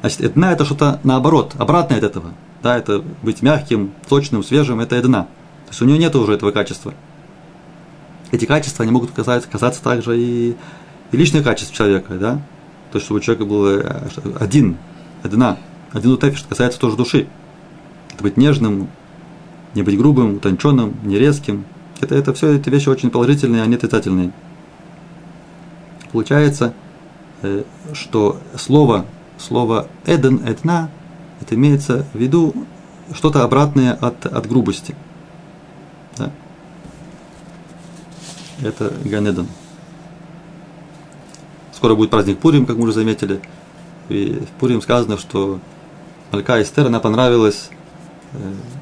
Значит, эдна это что-то наоборот, обратное от этого. Да, это быть мягким, сочным, свежим, это эдна. То есть у нее нет уже этого качества. Эти качества, они могут касаться, касаться также и, и личных качеств человека, да. То, есть, чтобы у человека был э, один, одна, один утефиш, касается тоже души. Это быть нежным, не быть грубым, утонченным, не резким. Это, это все эти вещи очень положительные, а не отрицательные. Получается, э, что слово, слово «эден», «эдна» это имеется в виду что-то обратное от, от грубости. Да? Это Ганедон. Скоро будет праздник Пурим, как мы уже заметили. И в Пурим сказано, что Малька Эстер, она понравилась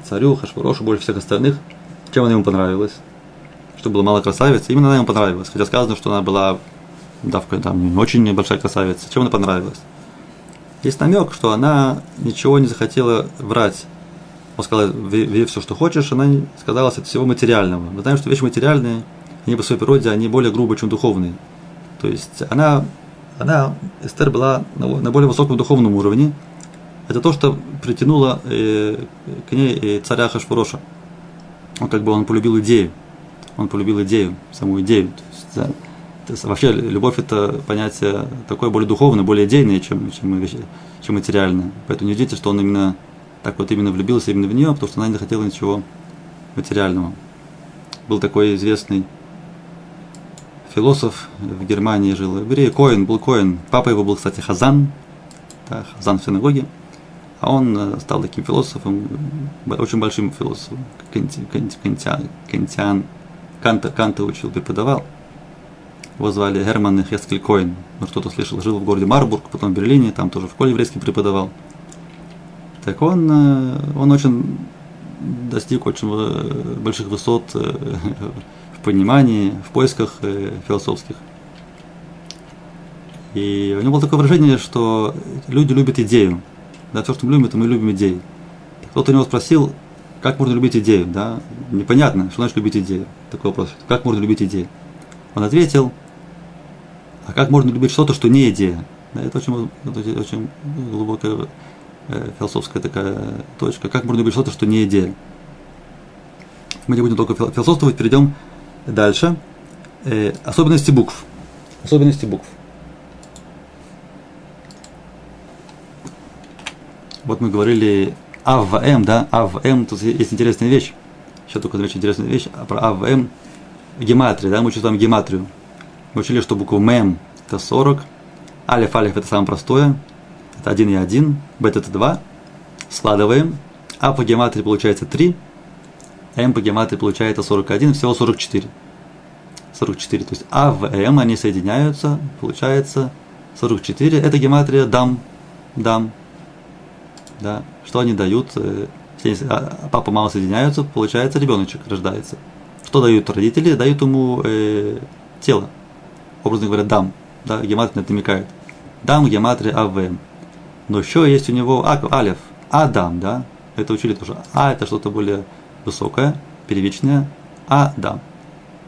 царю Хашварошу больше всех остальных. Чем она ему понравилась? Что было мало красавиц. Именно она ему понравилась. Хотя сказано, что она была да, там, очень небольшая красавица. Чем она понравилась? Есть намек, что она ничего не захотела врать. Он сказал, вери все, что хочешь, она сказала от всего материального. Мы знаем, что вещи материальные, они по своей природе, они более грубые, чем духовные. То есть она, она Эстер была на, на более высоком духовном уровне. Это то, что притянуло э, к ней э, царя Хашфуроша. Он как бы он полюбил идею. Он полюбил идею, саму идею. То есть, да, то есть, вообще любовь это понятие такое более духовное, более идейное, чем, чем, чем материальное. Поэтому не удивительно, что он именно так вот именно влюбился именно в нее, потому что она не захотела ничего материального. Был такой известный философ в Германии жил, еврей, Коин, был Коин. Папа его был, кстати, Хазан, да, Хазан в синагоге. А он э, стал таким философом, очень большим философом, кантиан, кантиан, Канта, Канта учил, преподавал. Его звали Герман Хескель Коин. Может, кто-то слышал, жил в городе Марбург, потом в Берлине, там тоже в школе еврейский преподавал. Так он, э, он очень достиг очень э, больших высот в понимании, в поисках философских. И у него было такое выражение, что люди любят идею. Да, все, что мы любим, это мы любим идеи. Кто-то у него спросил, как можно любить идею, да? Непонятно, что значит любить идею. Такой вопрос. Как можно любить идею? Он ответил, а как можно любить что-то, что не идея? Да, это очень, это очень глубокая э, философская такая точка. Как можно любить что-то, что не идея? Мы не будем только философствовать, перейдем дальше. Э, особенности букв. Особенности букв. Вот мы говорили А в М, да, А в М, тут есть интересная вещь. Еще только очень интересная вещь про А в М. Гематрия, да, мы учим гематрию. Мы учили, что буква М это 40, Алиф, Алиф это самое простое, это 1 и 1, Бет это 2. Складываем. А по гематрии получается 3, М по гематрии получается 41, всего 44. 44, то есть А в М они соединяются, получается 44. Это гематрия дам, дам. Да. Что они дают? Э, а, папа, мама соединяются, получается ребеночек рождается. Что дают родители? Дают ему э, тело образно говоря, дам, да, гематрия намекает. Дам, гематрия, АВ. Но еще есть у него а, алев, Адам, да, это учили тоже. А это что-то более высокое, первичное, Адам.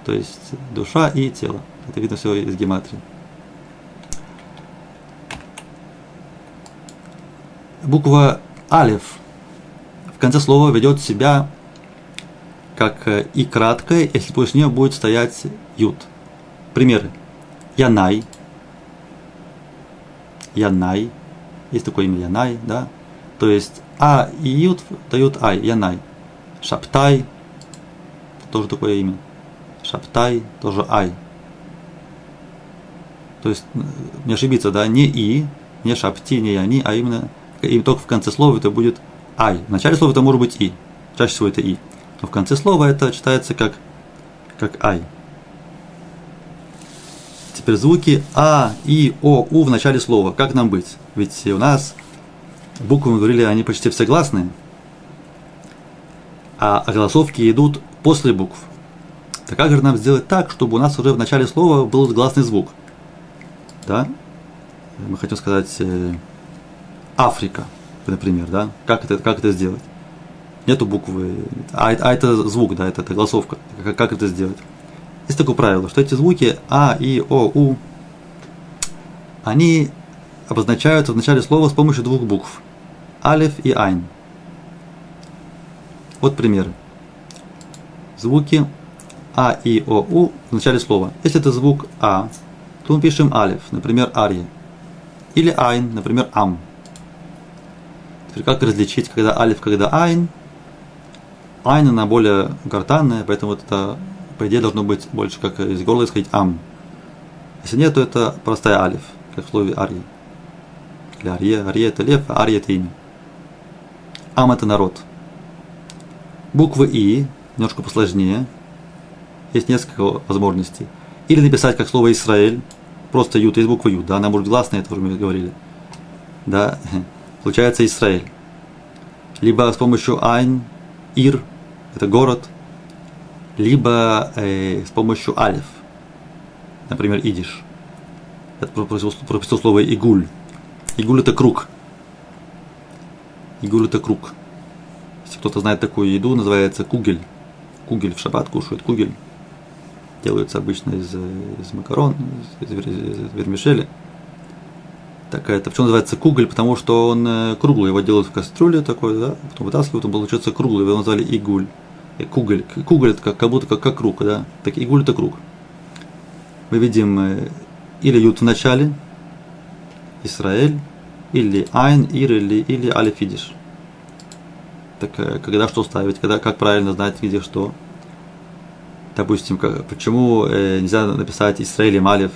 То есть душа и тело. Это видно все из гематрии. Буква Алев в конце слова ведет себя как и краткое, если после нее будет стоять ют. Примеры. Янай. Янай. Есть такое имя Янай, да? То есть А и Ют дают Ай, Янай. Шаптай, тоже такое имя. Шаптай, тоже Ай. То есть, не ошибиться, да, не И, не Шапти, не Яни, а именно, и только в конце слова это будет Ай. В начале слова это может быть И. Чаще всего это И. Но в конце слова это читается как, как Ай. Теперь звуки А, И, О, У в начале слова. Как нам быть? Ведь у нас буквы, мы говорили, они почти все гласные. А огласовки идут после букв. Так как же нам сделать так, чтобы у нас уже в начале слова был гласный звук? Да? Мы хотим сказать э, Африка, например, да? Как это, как это сделать? Нету буквы, а, а это звук, да, это, это голосовка. Как, как это сделать? есть такое правило, что эти звуки А, И, О, У, они обозначаются в начале слова с помощью двух букв. Алиф и Айн. Вот примеры. Звуки А, И, О, У в начале слова. Если это звук А, то мы пишем Алиф, например, Ария. Или Айн, например, Ам. Теперь как различить, когда Алиф, когда Айн? Айн, она более гортанная, поэтому вот это, по идее, должно быть больше как из горла исходить Ам. Если нет, то это простая Алиф, как в слове Ария. Или Ария, Ария это лев, а Ария это имя. Ам это народ. Буквы И, немножко посложнее. Есть несколько возможностей. Или написать как слово Израиль, просто ют, есть буква ют, да, она может гласная, это уже мы говорили. Да, получается Израиль. Либо с помощью айн, ир, это город, либо э, с помощью алиф, например, идиш. Это прописал слово игуль. Игуль это круг. Игуль это круг. Если кто-то знает такую еду, называется кугель. Кугель в шаббат кушают кугель делаются обычно из, из макарон, из, из, из вермишели. Такая, это почему называется куголь, потому что он э, круглый, его делают в кастрюле такой, да, потом вытаскивают, он получается круглый, его назвали игуль. И куголь, куголь это как, как будто как, как круг, да, так игуль это круг. Мы видим э, или ют в начале, Израиль, или айн, ир, или, или алифидиш. Так э, когда что ставить, когда, как правильно знать, где что допустим, почему э, нельзя написать Исраилем Алиф,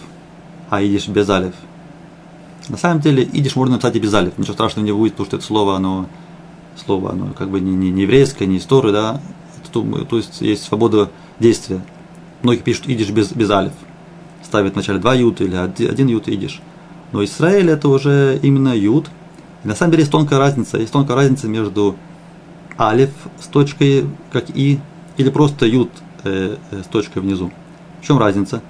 а идиш без Алиф? На самом деле, идиш можно написать и без Алиф, ничего страшного не будет, потому что это слово, оно, слово, оно как бы не, не, не еврейское, не история, да, то, то есть есть свобода действия. Многие пишут идиш без, без Алиф, ставят вначале два ют или один ют идиш. Но Израиль это уже именно ют. И на самом деле есть тонкая разница, есть тонкая разница между алиф с точкой, как и, или просто ют э, с точкой внизу. В чем разница?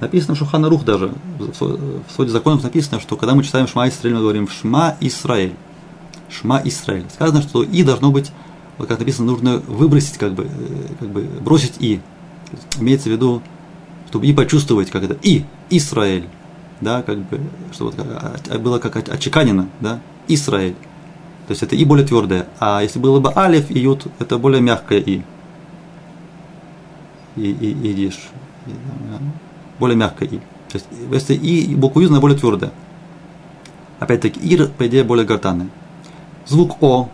Написано, что Ханарух даже, в своде законов написано, что когда мы читаем Шма Исраиль, мы говорим Шма Исраиль. Шма Исраиль. Сказано, что И должно быть, вот как написано, нужно выбросить, как бы, как бы бросить И. Имеется в виду, чтобы И почувствовать, как это И, Исраиль. Да, как бы, чтобы вот, было как очеканено, да, Исраиль. То есть это И более твердое. А если было бы Алиф и Ют, это более мягкое И и, и, и идиш. Более мягкое и. То есть, если и буква ю, она более твердая. Опять-таки, ир, по идее, более гортанный. Звук о.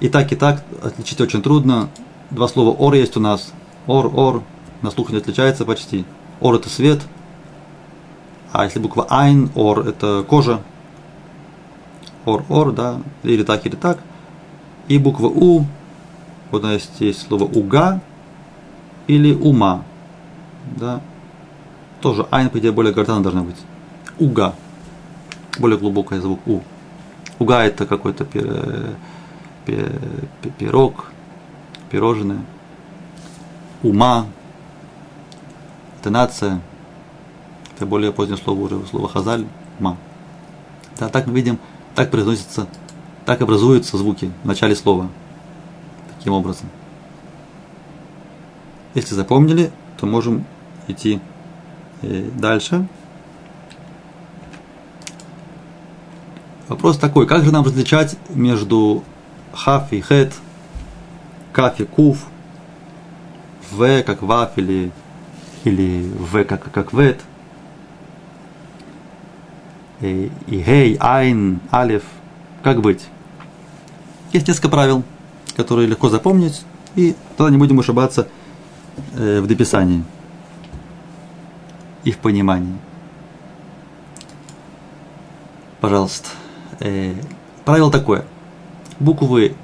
И так, и так отличить очень трудно. Два слова ор есть у нас. Ор, ор. На слух не отличается почти. Ор это свет. А если буква айн, ор это кожа. Ор, ор, да. Или так, или так. И буква у. Вот у нас есть слово уга, или ума. Да? Тоже айн, по идее, более гортана должна быть. Уга. Более глубокий звук у. Уга это какой-то пирог, пирожное. Ума. Это нация. Это более позднее слово уже, слово хазаль. Ума. Да, так мы видим, так произносится, так образуются звуки в начале слова. Таким образом. Если запомнили, то можем идти э, дальше. Вопрос такой, как же нам различать между хав и хет, каф и куф, в как ваф или, или в как, как вет, и, и гей, айн, алиф, как быть? Есть несколько правил, которые легко запомнить, и тогда не будем ошибаться – Э, в дописании и в понимании. Пожалуйста. Э, правило такое. Буквы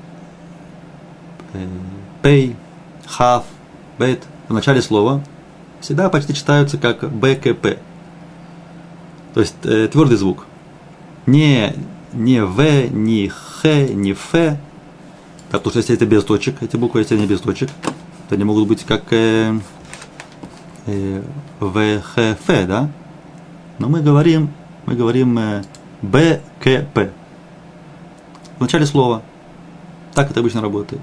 пей, хав, бет в начале слова всегда почти читаются как БКП. То есть э, твердый звук. Не, не В, не Х, не Ф. Да, потому что если это без точек, эти буквы, если они без точек, то они могут быть как э, э, ВХФ, да? Но мы говорим, мы говорим э, БКП. В начале слова. Так это обычно работает.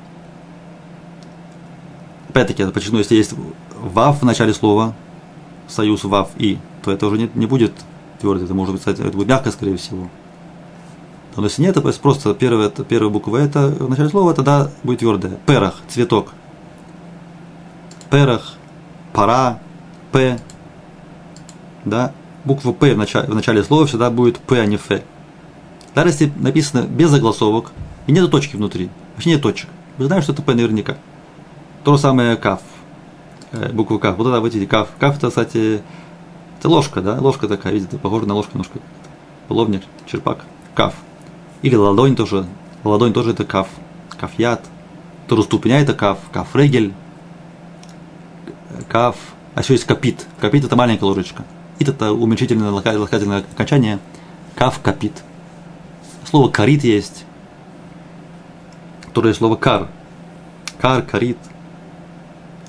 Опять-таки, подчеркну, если есть вав в начале слова, союз вав и, то это уже не, не будет твердый, это может быть, кстати, это будет мягко, скорее всего. Но если нет, то есть просто первая, первая буква это в начале слова, тогда будет твердая. פרח, цветок. פרח, пора, п. Да? Буква П в начале, в начале слова всегда будет П, а не Ф. Даже если написано без загласовок и нету точки внутри, вообще нет точек, вы знаете, что это П наверняка. То же самое каф, э, буква каф. Вот это вот эти каф. Каф это, кстати, это ложка, да, ложка такая, видите, похожа на ложку немножко. Половник, черпак, каф. Или ладонь тоже, ладонь тоже это каф, кафьят. Тоже ступня это каф, каф регель, каф. А еще есть капит. Капит это маленькая ложечка. Ит это уменьшительное ласкательное окончание. Каф капит. Слово карит есть. Которое слово кар. Кар, карит.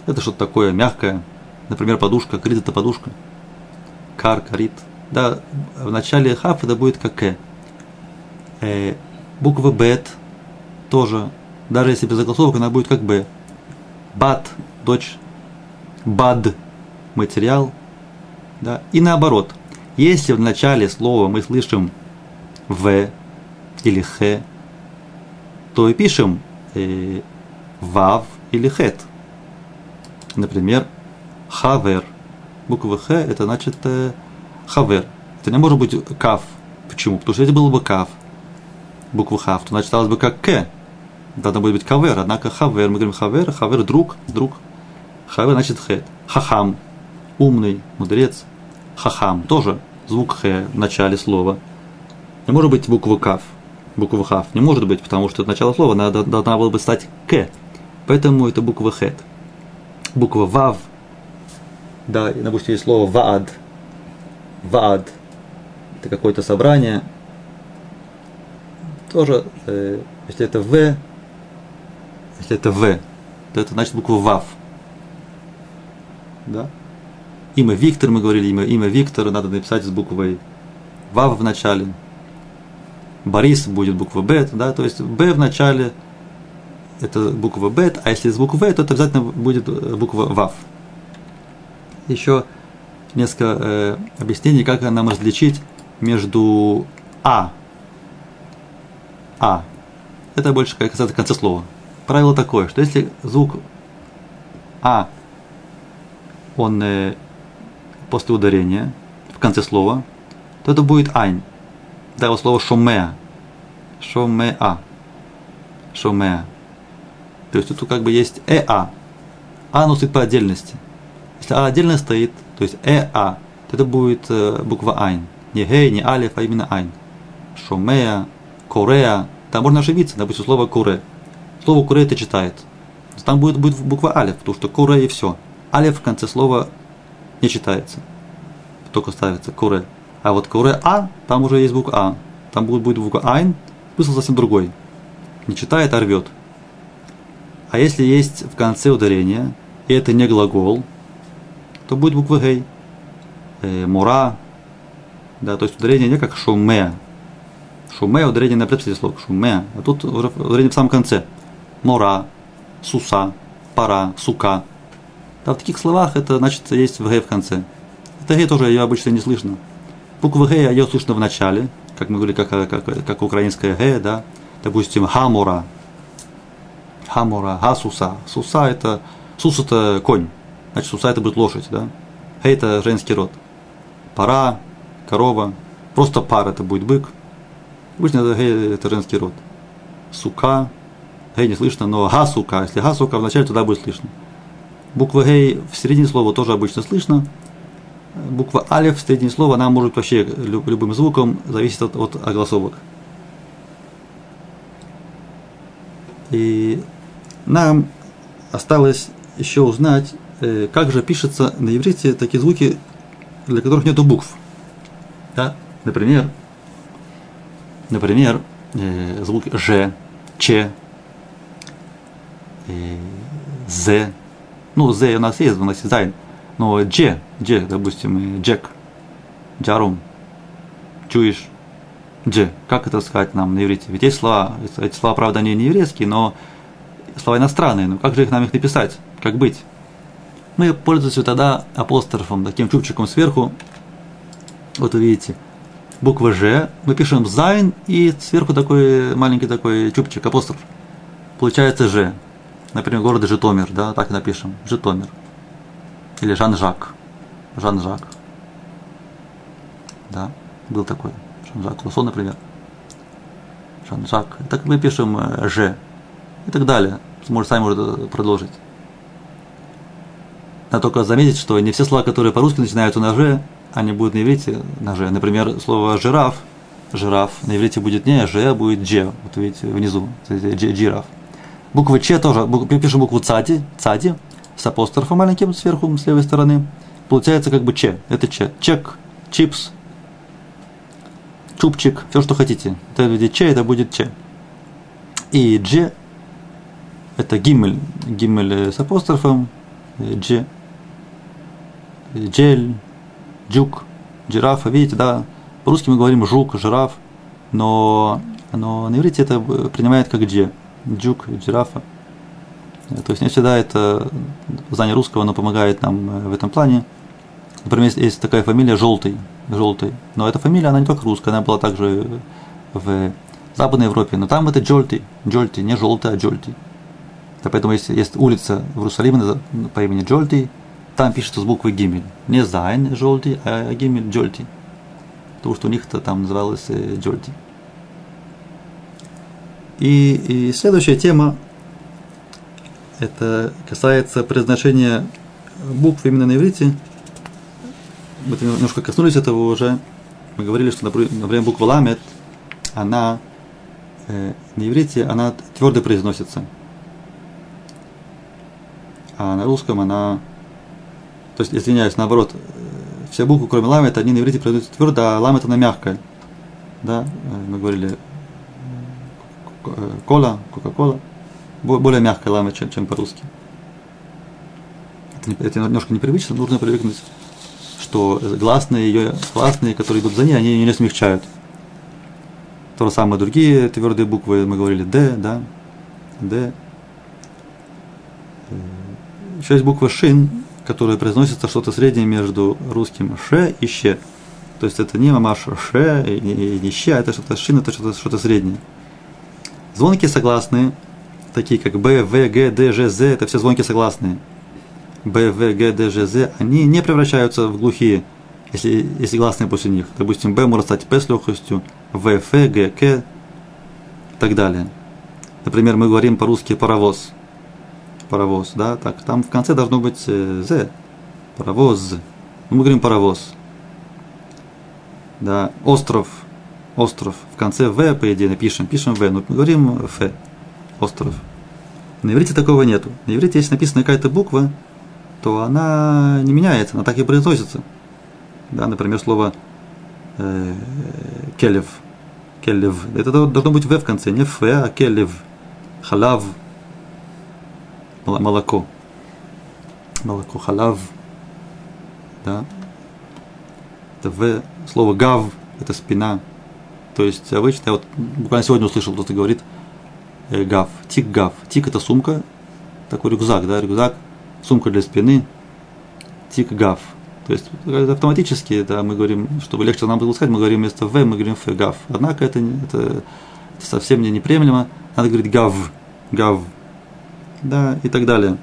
Это что-то такое мягкое. Например, подушка. Карит это подушка. Кар, карит. Да, в начале хаф это будет как э. э буква бет тоже. Даже если без заголовка, она будет как б. Бат, дочь. Бад, материал. Да? И наоборот. Если в начале слова мы слышим в или х, то и пишем э, вав или хет. Например, חבר. Буква х это значит э, חבר. Это не может быть каф. Почему? Потому что если было бы каф, буква хав, то сталось бы как к. Тогда будет быть кавер, однако חבר, мы говорим חבר, חבר друг, друг. חבר значит хет. חכם, умный, мудрец. Хахам, тоже звук х в начале слова. Не может быть буква каф буква хав. Не может быть, потому что начало слова надо, должна была бы стать к. Поэтому это буква хет. Буква вав. Да, и, допустим, есть слово ваад. Ваад. Это какое-то собрание. Тоже, э, если это в, если это в, то это значит буква вав. Да? Имя Виктор, мы говорили, имя, имя Виктора надо написать с буквой вав в начале. Борис будет буква Б, да, то есть Б в начале это буква Б, а если с буквы В, то это обязательно будет э, буква ВАВ. Еще несколько э, объяснений, как нам различить между А. А. Это больше касается конца слова. Правило такое, что если звук А, он э, после ударения в конце слова, то это будет айн да, вот слово шомеа. Шомеа. Шомеа. То есть тут как бы есть эа. А, оно стоит по отдельности. Если а отдельно стоит, то есть эа, то это будет э, буква айн. Не гей, не алиф, а именно айн. Шомеа, корея. Там можно ошибиться, допустим, слово куре. Слово куре это читает. Там будет, будет буква алиф, потому что куре и все. Алиф в конце слова не читается. Только ставится куре. А вот куре А, там уже есть буква А. Там будет, будет буква Айн, смысл совсем другой. Не читает, а рвет. А если есть в конце ударения, и это не глагол, то будет буква Гей. Э, мура. Да, то есть ударение не как шуме. Шуме ударение на предпоследний слог. Шуме. А тут ударение в самом конце. Мора, суса, пара, сука. Да, в таких словах это значит есть в Г в конце. Это Г тоже ее обычно не слышно. Буква Г ее слышно в начале, как мы говорили, как, как, как украинская Г, да. Допустим, Хамура. Хамура, Хасуса. Суса это, Сус это конь. Значит, Суса это будет лошадь, да. Г это женский род. Пара, корова. Просто пар это будет бык. Обычно это, Г это женский род. Сука. Г не слышно, но Хасука. Если Хасука в начале, тогда будет слышно. Буква Г в середине слова тоже обычно слышно буква алиф в середине слова, она может вообще любым звуком, зависит от, от огласовок. И нам осталось еще узнать, э, как же пишется на иврите такие звуки, для которых нету букв. Да? Например, например, э, звук Ж, Ч, э, З. Ну, З у нас есть, у нас есть Зайн. Но Дже, Дже, допустим, Джек, Джарум, чуешь, Дже, как это сказать нам на иврите? Ведь есть слова, эти слова, правда, они не еврейские, но слова иностранные, но как же их нам их написать? Как быть? Мы пользуемся тогда апострофом, таким чубчиком сверху. Вот увидите, буква Ж, мы пишем Зайн, и сверху такой маленький такой чубчик, апостроф. Получается Ж. Например, город Житомир, да, так напишем, Житомир. Или Жан-Жак. Жан-Жак. Да, был такой. Жан-Жак Лусон, например. Жан-Жак. Так мы пишем э, Ж. И так далее. Может, сами можно продолжить. Надо только заметить, что не все слова, которые по-русски начинаются на «ж», они будут на иврите на «ж». Например, слово «жираф», «жираф» на иврите будет не «ж», а будет «дже». Вот видите, внизу, «джираф». Буква «ч» тоже, пишем букву «цади», «цади», с апострофом маленьким сверху, с левой стороны. Получается как бы «ч», это «ч». Чек, чипс, чупчик, все, что хотите. Это будет «ч», это будет «ч». И «дже» это гимель, гимель с апострофом, дже, джель, джук, жирафа, видите, да, по-русски мы говорим жук, жираф, но, но на иврите это принимает как дже, джук, жирафа. То есть не всегда это знание русского, оно помогает нам э, в этом плане. Например, есть такая фамилия Желтый, Желтый. Но эта фамилия, она не только русская, она была также в Западной Европе. Но там это Джольти, Джольти, не Желтый, а Джольти. Да, поэтому есть, есть улица в Иерусалиме по имени Джольти, там пишется с буквы Гимель. Не Зайн Джольти, а Гимель Джольти. Потому что у них-то там называлось э, Джольти. И, и следующая тема, это касается произношения букв именно на иврите. Мы немножко коснулись этого уже. Мы говорили, что, например, буква ламет, она э, на иврите, она твердо произносится а на русском она, то есть, извиняюсь, наоборот, все буквы, кроме ламет, они на иврите произносятся твердо, а ламет она мягкая. Да, мы говорили кола, кока-кола, более мягкая ламет, чем, чем по-русски. Это, это немножко непривычно, нужно привыкнуть, что гласные ее, гласные, которые идут за ней, они ее не смягчают. То же самое другие твердые буквы, мы говорили Д, да, Д, еще есть буква шин, которая произносится что-то среднее между русским ше и ще. То есть это не мамаш ше и не ще, а это что-то шин, это что-то что среднее. Звонки согласные, такие как Б, В, Г, Д, Ж, З, это все звонки согласные. Б, В, Г, Д, Ж, З, они не превращаются в глухие, если, если гласные после них. Допустим, Б может стать П с легкостью, В, Ф, Г, К и так далее. Например, мы говорим по-русски паровоз – паровоз, да, так, там в конце должно быть э, «з», паровоз, мы говорим паровоз, да, остров, остров, в конце «в», по идее, напишем, пишем «в», но мы говорим «ф», остров. На иврите такого нету. На иврите, если написана какая-то буква, то она не меняется, она так и произносится. Да, например, слово э, келев, келев. Это должно быть в в конце, не ф, а келев, халав, молоко. Молоко, халав. Да. Это в слово гав, это спина. То есть обычно, я вот буквально сегодня услышал, кто-то говорит э, гав, тик гав. Тик это сумка, такой рюкзак, да, рюкзак, сумка для спины, тик гав. То есть автоматически, да, мы говорим, чтобы легче нам было сказать, мы говорим вместо в, мы говорим ф, гав. Однако это, это, это совсем не неприемлемо. Надо говорить гав, гав да, и так далее.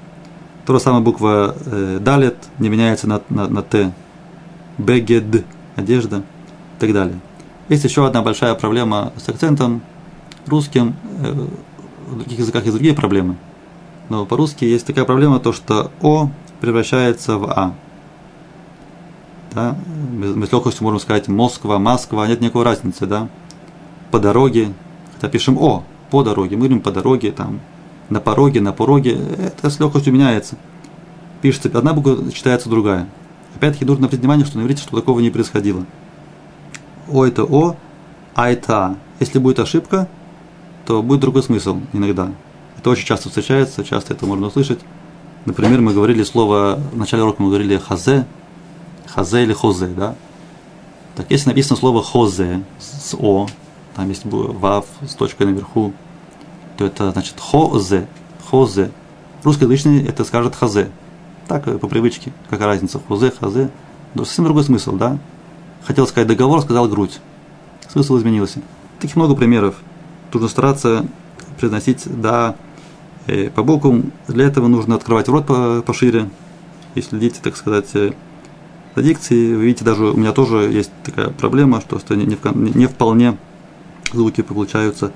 То же самое буква э, далет не меняется на, на, на т. Бегед, одежда и так далее. Есть еще одна большая проблема с акцентом русским. Э, в других языках есть другие проблемы. Но по-русски есть такая проблема, то что О превращается в А. Да? Мы с легкостью можем сказать Москва, Москва, нет никакой разницы, да? По дороге, хотя пишем О, по дороге, мы говорим по дороге, там, на пороге, на пороге, это с легкостью меняется. Пишется одна буква, читается другая. Опять-таки нужно обратить внимание, что на иврите что такого не происходило. О это О, А это А. Если будет ошибка, то будет другой смысл иногда. Это очень часто встречается, часто это можно услышать. Например, мы говорили слово, в начале урока мы говорили хазе, хазе или хозе, да? Так если написано слово хозе с О, там есть вав с точкой наверху, то это значит хозе. хозе. Русскоязычный это скажет хазе. Так, по привычке. Какая разница? Хозе, хазе. Но совсем другой смысл, да? Хотел сказать договор, сказал грудь. Смысл изменился. Таких много примеров. Нужно стараться произносить «да» э, по бокам. Для этого нужно открывать рот пошире. И следить, так сказать, э, за дикцией. Вы видите, даже у меня тоже есть такая проблема, что не, не вполне звуки получаются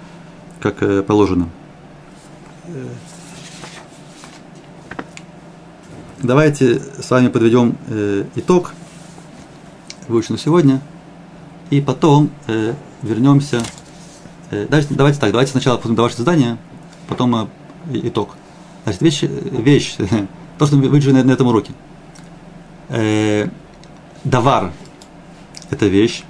как э, положено. Давайте с вами подведем итог выученного сегодня, и потом вернемся Э, давайте, давайте так, давайте сначала посмотрим ваше задание, потом э, итог. Значит, вещь, вещь то, что мы выучили на, на этом уроке. Э, давар – это вещь.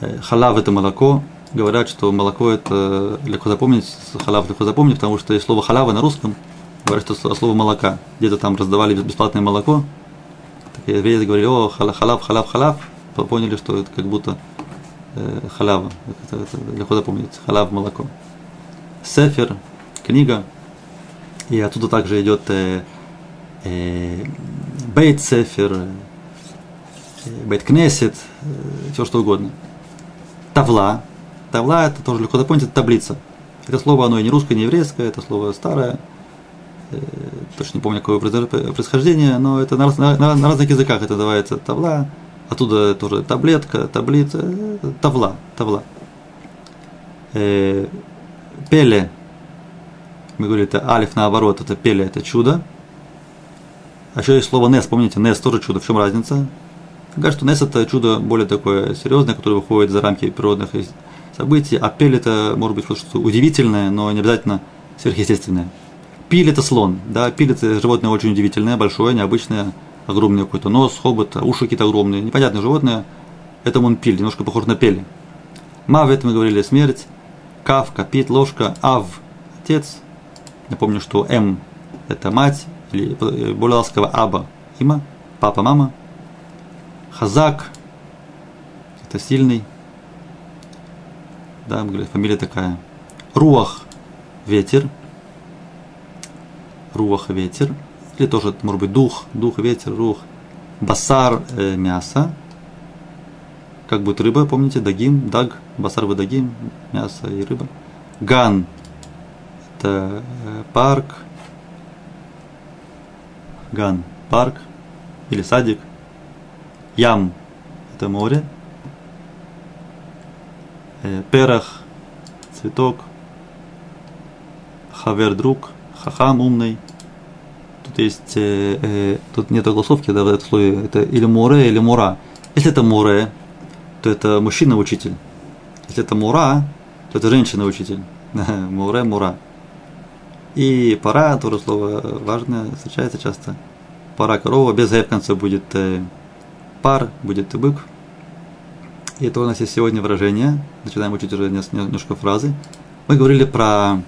Э, халав – это молоко. Говорят, что молоко – это легко запомнить, халав легко запомнить, потому что есть слово халава на русском, говорят, что слово молока. Где-то там раздавали бесплатное молоко. Так евреи говорили, о, халав, халав, халав, поняли, что это как будто э, халява. Это, это легко запомнить. Халав молоко. Сефер, книга. И оттуда также идет э, э, бейт сефер, э, бейт кнесет, э, все что угодно. Тавла. Тавла это тоже легко запомнить, это таблица. Это слово, оно и не русское, не еврейское, это слово старое. Э, точно не помню, какое происхождение, но это на, на, на разных языках это называется тавла. Оттуда тоже таблетка, таблица, тавла, тавла. Э, пеле, мы говорили, это алиф наоборот, это пеле, это чудо. А еще есть слово нес, помните, нес тоже чудо, в чем разница? Говорят, что нес это чудо более такое серьезное, которое выходит за рамки природных событий, а пель это может быть что-то удивительное, но не обязательно сверхъестественное. Пиль это слон, да, пиль это животное очень удивительное, большое, необычное, огромный какой-то нос, хобот, уши какие-то огромные, непонятное животное. Это монпиль, немножко похож на пели. Мав, это мы говорили, смерть. Кав, капит, ложка. Ав, отец. Напомню, что М – это мать, или более ласково Аба – има, папа, мама. Хазак – это сильный. Да, мы говорили, фамилия такая. Руах – ветер. Руах – ветер или тоже, может быть, дух, дух, ветер, рух, басар, э, мясо, как будет рыба, помните, дагим, даг, басар бы дагим, мясо и рыба. Ган – это э, парк, ган – парк или садик. Ям – это море. Э, перах – цветок. Хавер – друг. Хахам – умный – Тут есть, э, э, тут нет огласовки, да, в этом слове, это или море, или мура. Если это море, то это мужчина-учитель. Если это мура, то это женщина-учитель. море, мура. И пора, тоже слово важное, встречается часто. Пора корова, без г в конце будет э, пар, будет бык. И это у нас есть сегодня выражение. Начинаем учить уже немножко фразы. Мы говорили про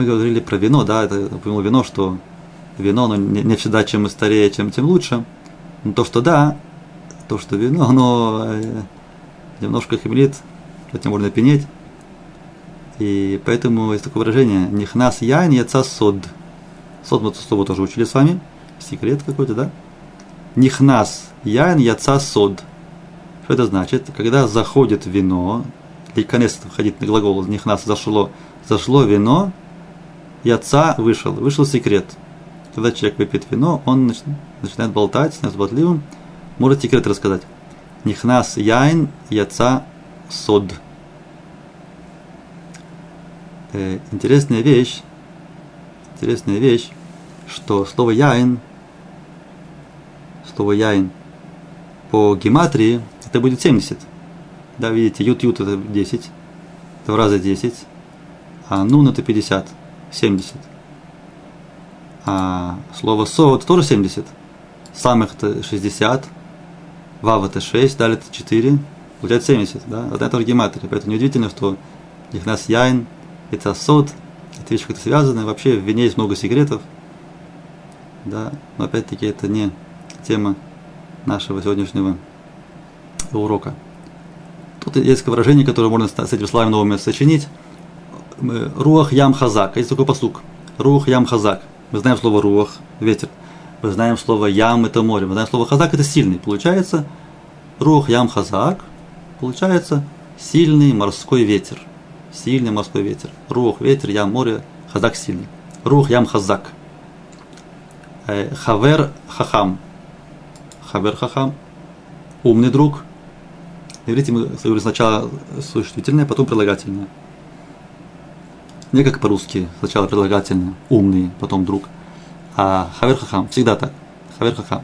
мы говорили про вино, да, это упомянул вино, что вино, но не, не всегда чем старее, чем тем лучше. Но то, что да, то, что вино, оно э, немножко хмелит, этим можно пенеть. И поэтому есть такое выражение «Нихнас яйн яца сод». Сод мы слово тоже учили с вами. Секрет какой-то, да? Нихнас яйн яца сод. Что это значит? Когда заходит вино, или конец входит на глагол «нихнас» зашло, зашло вино, яца вышел, вышел секрет – когда человек выпьет вино, он начинает болтать, становится болтливым, может секрет рассказать. Нихнас яйн яца сод. Э, интересная вещь, интересная вещь, что слово яйн, слово яйн по гематрии это будет 70. Да, видите, ют ют это 10, это в раза 10, а нун это 50, 70. А слово со тоже 70. Самых это 60. Вав это 6, далее это 4. Получается 70, да? Одна и та же гематрия. Поэтому неудивительно, что их нас яйн, это сот, это вещи как-то связаны. Вообще в вине есть много секретов. Да, но опять-таки это не тема нашего сегодняшнего урока. Тут есть выражение, которое можно с этими словами новыми сочинить. Руах ям хазак. Есть такой посук. Руах ям хазак. Мы знаем слово руах, ветер. Мы знаем слово ям это море. Мы знаем слово хазак это сильный. Получается руах ям хазак. Получается сильный морской ветер. Сильный морской ветер. Рух, ветер, ям, море, хазак сильный. Рух, ям, хазак. Э, хавер, хахам. Хавер, хахам. Умный друг. На иврите мы говорим сначала существительное, потом прилагательное. Не как по-русски. Сначала прилагательное. Умный, потом друг. А хавер, хахам. Всегда так. Хавер, хахам.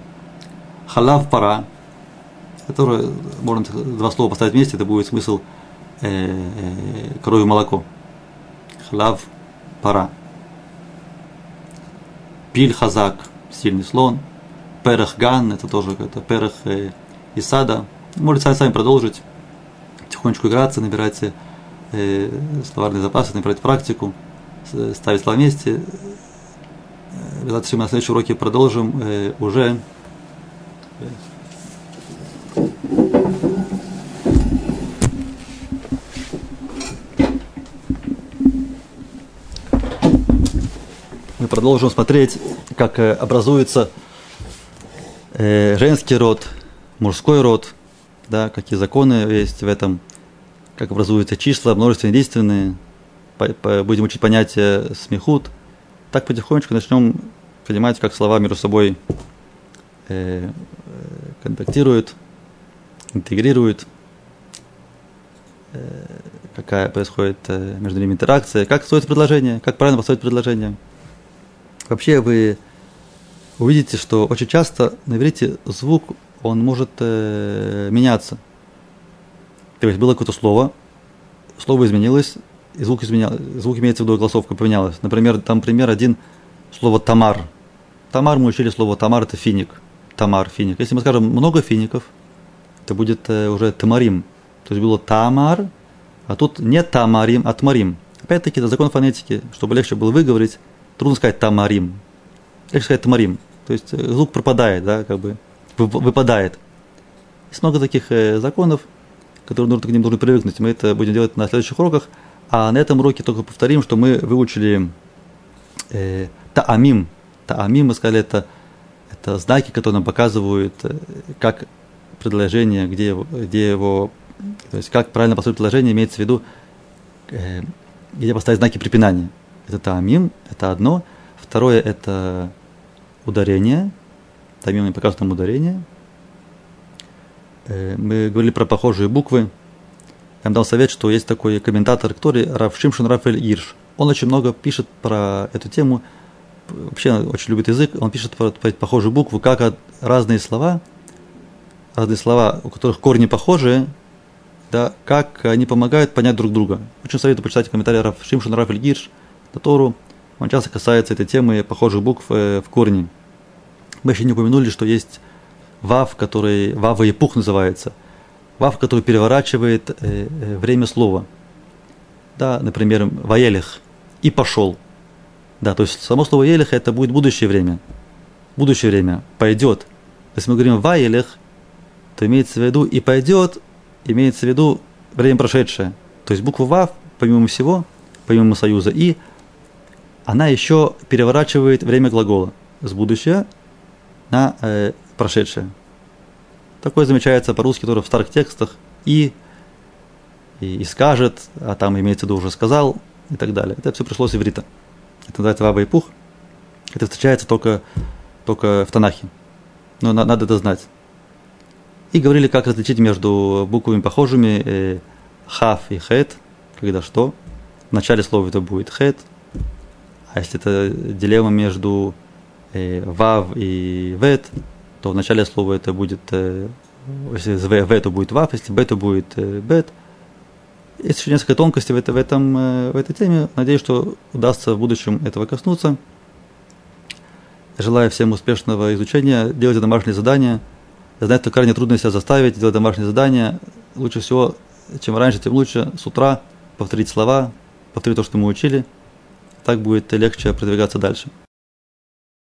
Халав, пара. Которое можно два слова поставить вместе, это будет смысл – э, и молоко. Хлав пара. Пиль хазак, сильный слон. Перех ган, это тоже это перех э, и сада. Можете сами продолжить, тихонечку играться, набирать э, словарные запасы, набирать практику, ставить слова вместе. Обязательно на следующем уроке продолжим э, уже мы продолжим смотреть, как э, образуется э, женский род, мужской род, да, какие законы есть в этом, как образуются числа, множественные, единственные. Будем учить понятие смехут. Так потихонечку начнем понимать, как слова между собой э, контактируют, интегрируют, какая происходит между ними интеракция, как строится предложение, как правильно построить предложение. Вообще вы увидите, что очень часто на иврите звук, он может э, меняться. То есть было какое-то слово, слово изменилось, и звук изменял, звук имеется в виду, голосовка поменялась. Например, там пример один, слово тамар. Тамар мы учили слово тамар, это финик. Тамар, финик. Если мы скажем много фиников, это будет э, уже тамарим. То есть было тамар, а тут не тамарим, а тмарим. Опять-таки, это закон фонетики, чтобы легче было выговорить трудно сказать тамарим. Как сказать тамарим? То есть э, звук пропадает, да, как бы выпадает. Есть много таких э, законов, которые нужно к ним нужно привыкнуть. Мы это будем делать на следующих уроках. А на этом уроке только повторим, что мы выучили э, таамим. Таамим, мы сказали, это, это знаки, которые нам показывают, э, как предложение, где где его, то есть как правильно построить предложение, имеется в виду, э, где поставить знаки препинания это таамим, это одно. Второе – это ударение. Таамим показывает нам ударение. Э, мы говорили про похожие буквы. Я вам дал совет, что есть такой комментатор, который Раф Шимшин Рафаэль Ирш. Он очень много пишет про эту тему. Вообще очень любит язык. Он пишет про, про похожие буквы, как разные слова, разные слова, у которых корни похожие, да, как они помогают понять друг друга. Очень советую почитать комментарии Раф Шимшин Рафаэль Ирш – Тору, он часто касается этой темы похожих букв э, в корне. Мы еще не упомянули, что есть вав, который, вава и пух называется. Вав, который переворачивает э, э, время слова. Да, например, ваелих и пошел. Да, то есть само слово елих это будет будущее время. Будущее время пойдет. Если мы говорим ваелих, то имеется в виду и пойдет, имеется в виду время прошедшее. То есть буква вав, помимо всего, помимо союза и, она еще переворачивает время глагола с будущего на э, прошедшее. Такое замечается по-русски тоже в старых текстах. И, и, и скажет, а там имеется в виду уже сказал и так далее. Это все пришло с иврита. Это называется ваба и пух. Это встречается только, только в Танахе. Но на, надо это знать. И говорили, как различить между буквами похожими э, хав и хет, когда что. В начале слова это будет хет, а если это дилемма между э, вав и вет, то в начале слова это будет, э, если в, в то будет вав, если б то будет э, бет. Есть еще несколько тонкостей в, это, в, этом, э, в этой теме. Надеюсь, что удастся в будущем этого коснуться. Желаю всем успешного изучения. Делайте домашние задания. Я знаю, что крайне трудно себя заставить делать домашние задания. Лучше всего, чем раньше, тем лучше. С утра повторить слова, повторить то, что мы учили – так будет легче продвигаться дальше.